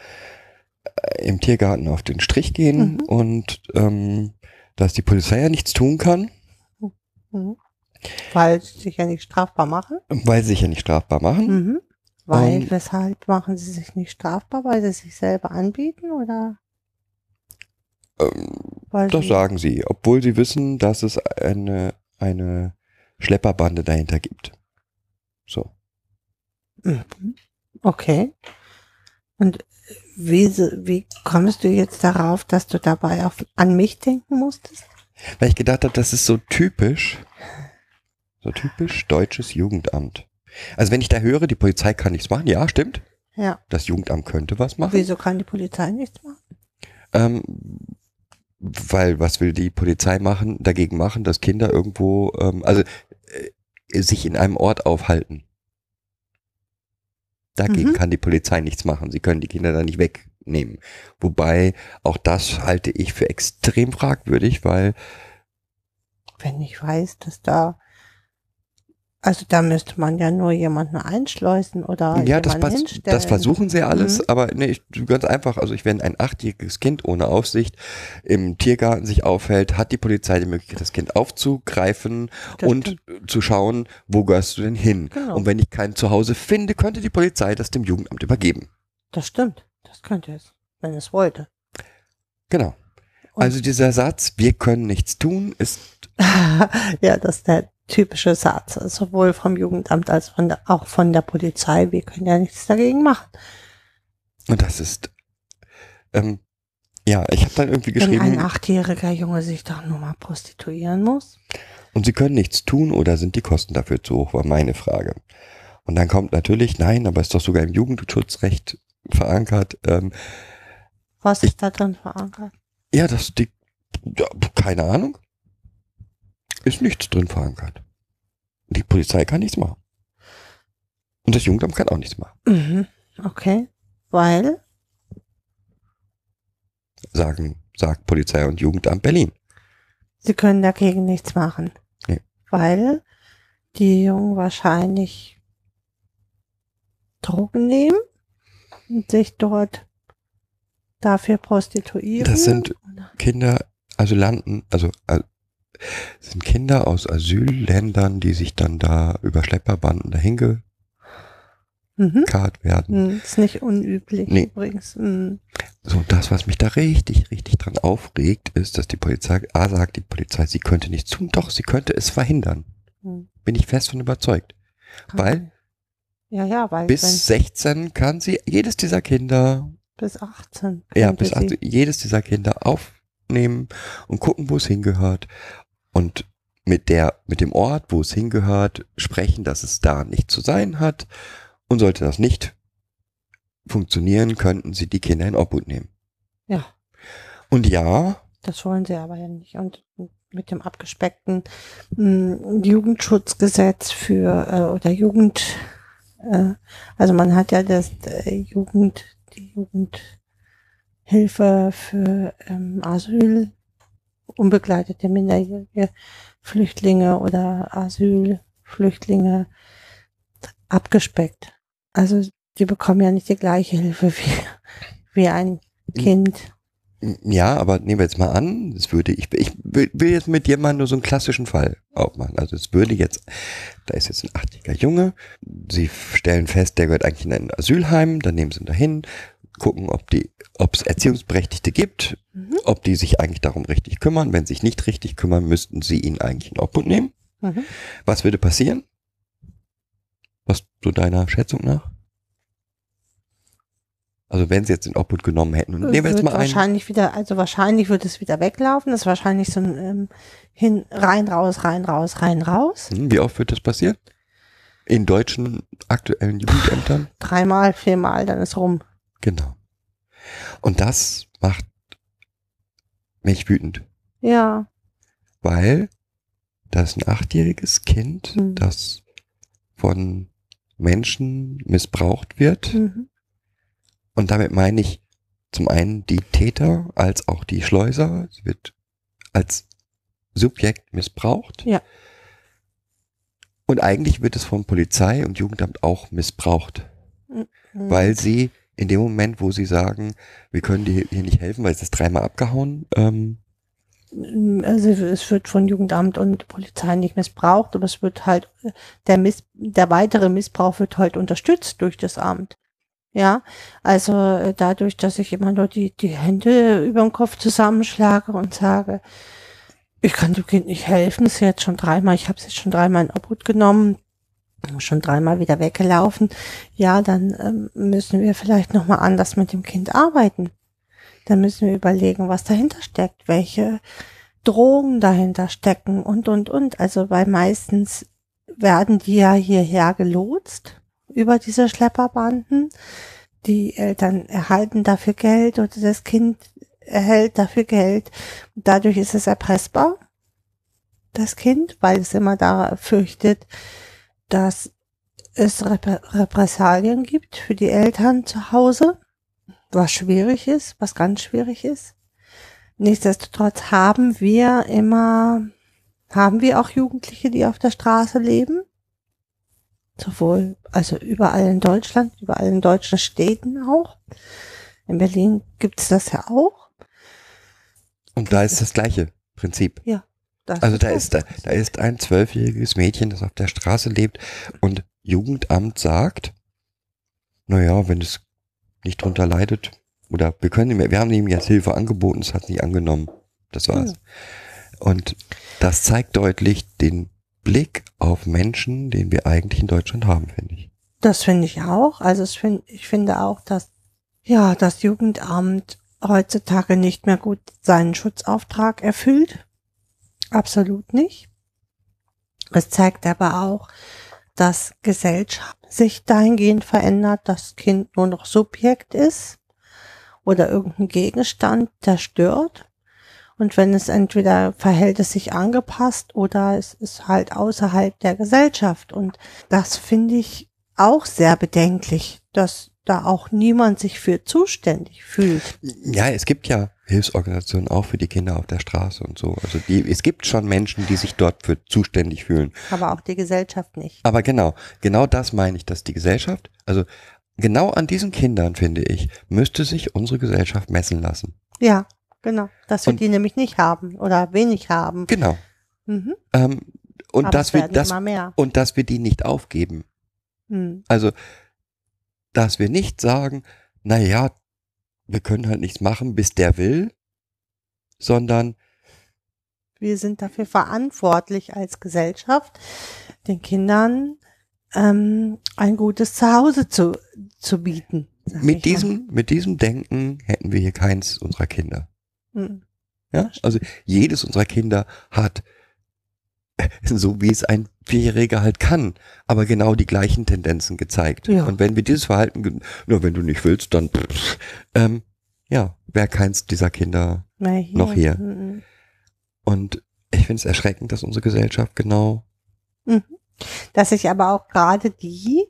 äh, im Tiergarten auf den Strich gehen Mhm. und ähm, dass die Polizei ja nichts tun kann, Mhm. Weil sie sich ja nicht strafbar machen. weil sie sich ja nicht strafbar machen. Mhm. Weil, Und- weshalb machen sie sich nicht strafbar? Weil sie sich selber anbieten oder? Ähm, das sagen sie, obwohl sie wissen, dass es eine, eine Schlepperbande dahinter gibt. So. Mhm. Okay. Und wie, wie kommst du jetzt darauf, dass du dabei auf, an mich denken musstest? Weil ich gedacht habe, das ist so typisch, so typisch deutsches Jugendamt. Also wenn ich da höre, die Polizei kann nichts machen, ja, stimmt. Ja. Das Jugendamt könnte was machen. Wieso kann die Polizei nichts machen? Ähm, weil was will die Polizei machen, dagegen machen, dass Kinder irgendwo, ähm, also äh, sich in einem Ort aufhalten. Dagegen Mhm. kann die Polizei nichts machen. Sie können die Kinder da nicht wegnehmen. Wobei auch das halte ich für extrem fragwürdig, weil Wenn ich weiß, dass da, also da müsste man ja nur jemanden einschleusen oder ja, das, jemanden pass, hinstellen. das versuchen sie alles, Mhm. aber nee, ich, ganz einfach, also ich, wenn ein achtjähriges Kind ohne Aufsicht im Tiergarten sich aufhält, hat die Polizei die Möglichkeit, das Kind aufzugreifen Das und zu schauen, wo gehörst du denn hin? Genau. Und wenn ich kein Zuhause finde, könnte die Polizei das dem Jugendamt übergeben. Das stimmt. Das könnte es, wenn es wollte. Genau. Und- also dieser Satz, wir können nichts tun, ist, ja, das ist der typische Satz, sowohl vom Jugendamt als von der, auch von der Polizei. Wir können ja nichts dagegen machen. und das ist, ähm, ja, ich habe dann irgendwie Wenn ein geschrieben, achtjähriger Junge sich doch nur mal prostituieren muss. und sie können nichts tun oder sind die Kosten dafür zu hoch, war meine Frage. Und dann kommt natürlich, nein, aber ist doch sogar im Jugendschutzrecht verankert. Ähm, Was ist da drin verankert? ja, das die, ja, keine Ahnung. Ist nichts drin verankert. Die Polizei kann nichts machen. Und das Jugendamt kann auch nichts machen. Mhm. Okay. Weil, Sagen, sagt Polizei und Jugendamt Berlin. sie können dagegen nichts machen. Nee. Weil die Jungen wahrscheinlich Drogen nehmen und sich dort dafür prostituieren. Das sind- Kinder, Asylanten, also äh, sind Kinder aus Asylländern, die sich dann da über Schlepperbanden dahin Mhm. Card werden. Hm, Ist nicht unüblich Nee. übrigens. Hm. So, das, was mich da richtig, richtig dran aufregt, ist, dass die Polizei, A sagt die Polizei, sie könnte nichts tun, doch, sie könnte es verhindern. Hm. Bin ich fest von überzeugt. Weil Ja, ja, weil bis wenn, 16 kann sie jedes dieser Kinder, bis 18. ja, bis sie. 18, jedes dieser Kinder aufnehmen und gucken, wo es hingehört und mit der, mit dem Ort, wo es hingehört, sprechen, dass es da nicht zu sein hat und sollte das nicht funktionieren, könnten sie die Kinder in Obhut nehmen. Ja. Und ja, Das wollen sie aber ja nicht. Und mit dem abgespeckten mh, Jugendschutzgesetz für äh, oder Jugend, äh, also man hat ja das äh, Jugend, die Jugendhilfe für ähm, Asyl, unbegleitete minderjährige Flüchtlinge oder Asylflüchtlinge abgespeckt. Also die bekommen ja nicht die gleiche Hilfe wie, wie ein Kind. Ja, aber nehmen wir jetzt mal an, es würde, ich, ich will jetzt mit dir mal nur so einen klassischen Fall aufmachen. Also es würde jetzt, da ist jetzt ein achtjähriger Junge, sie stellen fest, der gehört eigentlich in ein Asylheim, dann nehmen sie ihn dahin, gucken, ob die, ob es Erziehungsberechtigte gibt, Mhm. ob die sich eigentlich darum richtig kümmern. Wenn sie sich nicht richtig kümmern, müssten sie ihn eigentlich in Obhut nehmen. Mhm. Was würde passieren? Was so deiner Schätzung nach? Also wenn sie jetzt in Obhut genommen hätten und nehmen wir jetzt mal einen. wahrscheinlich wieder, also wahrscheinlich wird es wieder weglaufen. Das ist wahrscheinlich so ein ähm, hin, rein, raus, rein, raus, rein, raus. Hm, Wie oft wird das passieren? In deutschen aktuellen Jugendämtern? Dreimal, viermal, dann ist rum. Genau. Und das macht mich wütend, Ja. weil das ein achtjähriges Kind, Hm. das von Menschen missbraucht wird. Mhm. Und damit meine ich zum einen die Täter als auch die Schleuser. Sie wird als Subjekt missbraucht. Ja. Und eigentlich wird es von Polizei und Jugendamt auch missbraucht. Mhm. weil sie in dem Moment, wo sie sagen, wir können dir hier nicht helfen, weil es ist dreimal abgehauen, ähm, Also es wird von Jugendamt und Polizei nicht missbraucht, aber es wird halt, der Miss, der weitere Missbrauch wird halt unterstützt durch das Amt. Ja, also äh, dadurch, dass ich immer nur die, die Hände über dem Kopf zusammenschlage und sage, ich kann dem Kind nicht helfen, es ist jetzt schon dreimal, ich habe es jetzt schon dreimal in Obhut genommen, schon dreimal wieder weggelaufen, ja, dann ähm, müssen wir vielleicht nochmal anders mit dem Kind arbeiten. Dann müssen wir überlegen, was dahinter steckt, welche Drogen dahinter stecken und, und, und. Also, weil meistens werden die ja hierher gelotst über diese Schlepperbanden. Die Eltern erhalten dafür Geld oder das Kind erhält dafür Geld. Dadurch ist es erpressbar, das Kind, weil es immer da fürchtet, dass es Repre Repressalien gibt für die Eltern zu Hause, was schwierig ist, was ganz schwierig ist. Nichtsdestotrotz haben wir immer, haben wir auch Jugendliche, die auf der Straße leben. Sowohl, also überall in Deutschland, überall in deutschen Städten auch. In Berlin gibt's das ja auch. und da ist das gleiche Prinzip. Das Also da ist, da, da ist ein zwölfjähriges Mädchen, das auf der Straße lebt und Jugendamt sagt, naja, wenn es nicht drunter leidet, oder wir können ihm, wir haben ihm jetzt Hilfe angeboten, es hat nicht angenommen. Das war's. Hm. Und das zeigt deutlich den Blick auf Menschen, den wir eigentlich in Deutschland haben, finde ich. Das finde ich auch. Also find, ich finde auch, dass ja das Jugendamt heutzutage nicht mehr gut seinen Schutzauftrag erfüllt. Absolut nicht. Es zeigt aber auch, dass Gesellschaft sich dahingehend verändert, dass Kind nur noch Subjekt ist oder irgendein Gegenstand, der stört. Und wenn es entweder verhält es sich angepasst oder es ist halt außerhalb der Gesellschaft. Und das finde ich auch sehr bedenklich, dass da auch niemand sich für zuständig fühlt. Ja, es gibt ja Hilfsorganisationen auch für die Kinder auf der Straße und so. Also die, es gibt schon Menschen, die sich dort für zuständig fühlen. Aber auch die Gesellschaft nicht. Aber genau, genau das meine ich, dass die Gesellschaft, also genau an diesen Kindern, finde ich, müsste sich unsere Gesellschaft messen lassen. Ja, genau. Dass wir Und- die nämlich nicht haben oder wenig haben. Genau. Mhm. Ähm, und Aber dass wir das und dass wir die nicht aufgeben. Hm. Also dass wir nicht sagen, na ja, wir können halt nichts machen, bis der will, sondern Wir sind dafür verantwortlich als Gesellschaft, den Kindern ähm, ein gutes Zuhause zu, zu bieten. mal. mit diesem, mit diesem Denken hätten wir hier keins unserer Kinder. Mhm. Ja? Also jedes unserer Kinder hat, so wie es ein Vierjähriger halt kann, aber genau die gleichen Tendenzen gezeigt. Ja. Und wenn wir dieses Verhalten, nur wenn du nicht willst, dann, pff, ähm, ja, wäre keins dieser Kinder. Hier. Noch hier. Mhm. Und ich finde es erschreckend, dass unsere Gesellschaft genau, dass sich aber auch gerade die,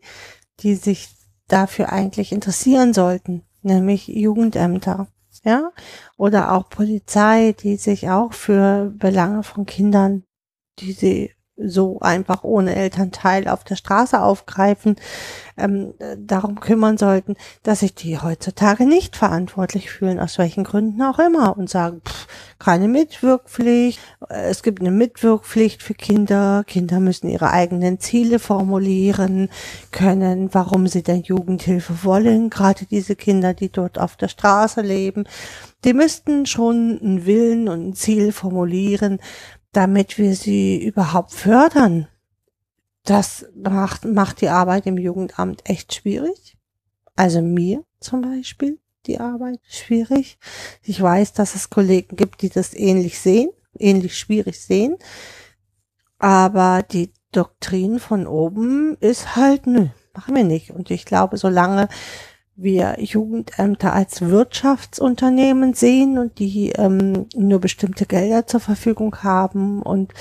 die sich dafür eigentlich interessieren sollten, nämlich Jugendämter, ja, oder auch Polizei, die sich auch für Belange von Kindern, die sie so einfach ohne Elternteil auf der Straße aufgreifen, ähm, äh, darum kümmern sollten, dass sich die heutzutage nicht verantwortlich fühlen, aus welchen Gründen auch immer, und sagen, pff, keine Mitwirkpflicht, äh, es gibt eine Mitwirkpflicht für Kinder, Kinder müssen ihre eigenen Ziele formulieren können, warum sie denn Jugendhilfe wollen, gerade diese Kinder, die dort auf der Straße leben, die müssten schon einen Willen und ein Ziel formulieren, damit wir sie überhaupt fördern. Das macht, macht die Arbeit im Jugendamt echt schwierig. Also mir zum Beispiel die Arbeit schwierig. Ich weiß, dass es Kollegen gibt, die das ähnlich sehen, ähnlich schwierig sehen. Aber die Doktrin von oben ist halt, nö, machen wir nicht. Und ich glaube, solange wir Jugendämter als Wirtschaftsunternehmen sehen und die ähm, nur bestimmte Gelder zur Verfügung haben und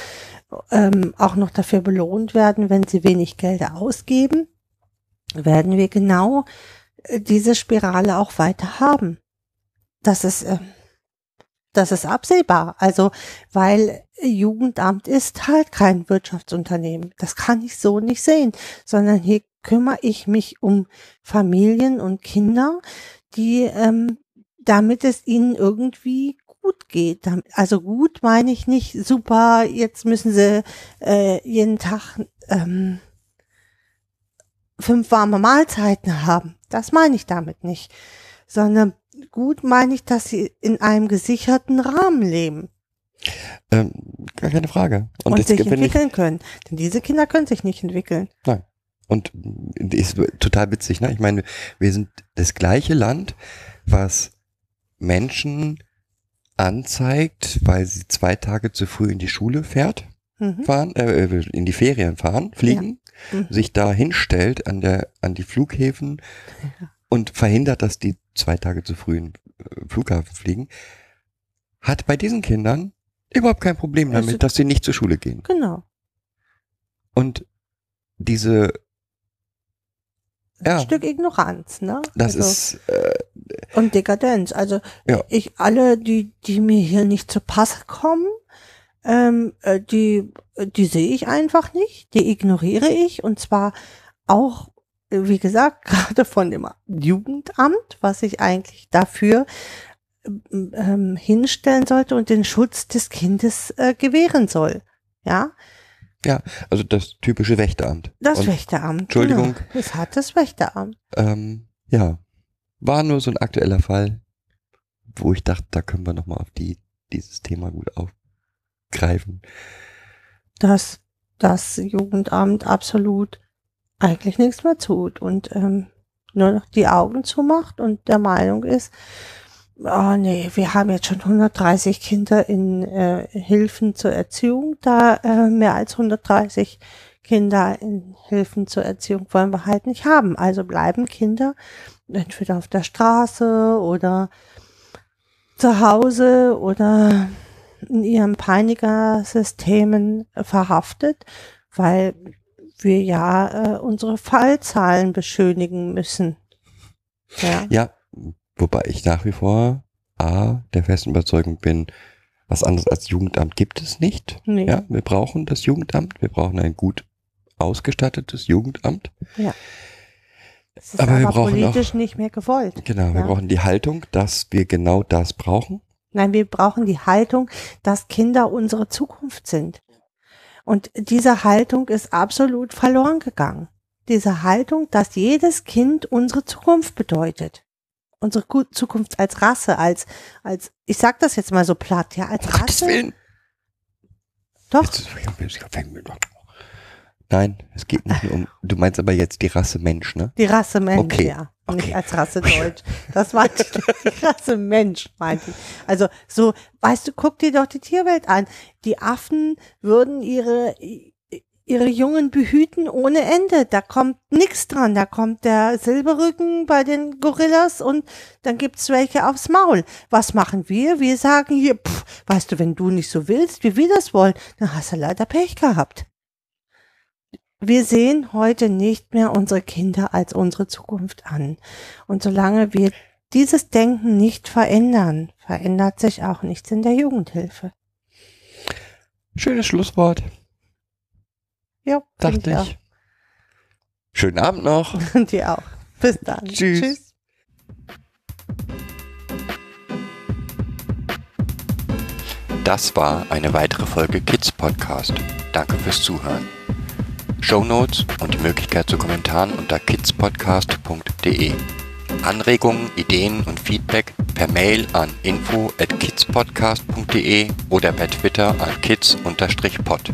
ähm, auch noch dafür belohnt werden, wenn sie wenig Gelder ausgeben, werden wir genau äh, diese Spirale auch weiter haben. Das ist, äh, das ist absehbar. Also, weil Jugendamt ist halt kein Wirtschaftsunternehmen. Das kann ich so nicht sehen, sondern hier kümmere ich mich um Familien und Kinder, die, ähm, damit es ihnen irgendwie gut geht. Also gut meine ich nicht super, jetzt müssen sie äh, jeden Tag ähm, fünf warme Mahlzeiten haben. Das meine ich damit nicht. Sondern gut meine ich, dass sie in einem gesicherten Rahmen leben ähm, gar keine Frage. Und, und, sich finde ich, entwickeln können. Denn diese Kinder können sich nicht entwickeln. Und ist total witzig, ne? Ich meine, wir sind das gleiche Land, was Menschen anzeigt, weil sie zwei Tage zu früh in die Schule fährt, Mhm. fahren, äh, in die Ferien fahren, fliegen, Mhm. sich da hinstellt an der, an die Flughäfen und verhindert, dass die zwei Tage zu früh in äh, Flughafen fliegen, hat bei diesen Kindern überhaupt kein Problem Also- damit, dass sie nicht zur Schule gehen. Genau. Und diese, Ja. Ein Stück Ignoranz, ne? das also, ist, äh, und Dekadenz. Also Ja. ich alle, die, die mir hier nicht zu Pass kommen, ähm, äh, die, die sehe ich einfach nicht, die ignoriere ich und zwar auch, wie gesagt, gerade von dem Jugendamt, was ich eigentlich dafür ähm, hinstellen sollte und den Schutz des Kindes äh, gewähren soll. Ja, also das typische Wächteramt. das Und, Wächteramt. Entschuldigung. Genau. Es hat das Wächteramt. Ähm, ja, war nur so ein aktueller Fall, wo ich dachte, da können wir nochmal auf die, dieses Thema gut aufgreifen. dass das Jugendamt absolut eigentlich nichts mehr tut und ähm, nur noch die Augen zumacht und der Meinung ist, oh nee, wir haben jetzt schon 130 Kinder in äh, Hilfen zur Erziehung, da äh, mehr als 130 Kinder in Hilfen zur Erziehung wollen wir halt nicht haben. Also bleiben Kinder entweder auf der Straße oder zu Hause oder in ihren Peinigersystemen verhaftet, weil wir ja äh, unsere Fallzahlen beschönigen müssen. Ja. Ja, wobei ich nach wie vor A, der festen Überzeugung bin, was anderes als Jugendamt gibt es nicht. Nee. Ja, wir brauchen das Jugendamt, wir brauchen ein gut ausgestattetes Jugendamt. Es ist Aber aber, wir brauchen politisch auch- nicht mehr gewollt. Genau, wir Ja. brauchen die Haltung, dass wir genau das brauchen. Nein, wir brauchen die Haltung, dass Kinder unsere Zukunft sind. Und diese Haltung ist absolut verloren gegangen. diese Haltung, dass jedes Kind unsere Zukunft bedeutet. Unsere Zukunft als Rasse, als, als, ich sag das jetzt mal so platt, ja, als Um Gottes Rasse. Willen. Doch, Nein, es geht nicht nur um. Du meinst aber jetzt die Rasse Mensch, ne? die Rasse Mensch, Okay, ja. Und okay. Nicht als Rasse Deutsch. Das meinte ich, die Rasse Mensch, meinte ich. Also, so, weißt du, guck dir doch die Tierwelt an. Die Affen würden ihre, ihre Jungen behüten ohne Ende. Da kommt nichts dran. Da kommt der Silberrücken bei den Gorillas und dann gibt's welche aufs Maul. Was machen wir? Wir sagen hier, pff, weißt du, wenn du nicht so willst, wie wir das wollen, dann hast du leider Pech gehabt. Wir sehen heute nicht mehr unsere Kinder als unsere Zukunft an. Und solange wir dieses Denken nicht verändern, verändert sich auch nichts in der Jugendhilfe. Schönes Schlusswort, Ja, dachte finde ich. Schönen Abend noch. Und dir auch. Bis dann. Tschüss. Tschüss. Das war eine weitere Folge Kids Podcast. Danke fürs Zuhören. Shownotes und die Möglichkeit zu Kommentaren unter kidspodcast.de. Anregungen, Ideen und Feedback per Mail an info at kidspodcast.de oder per Twitter an kids-pod.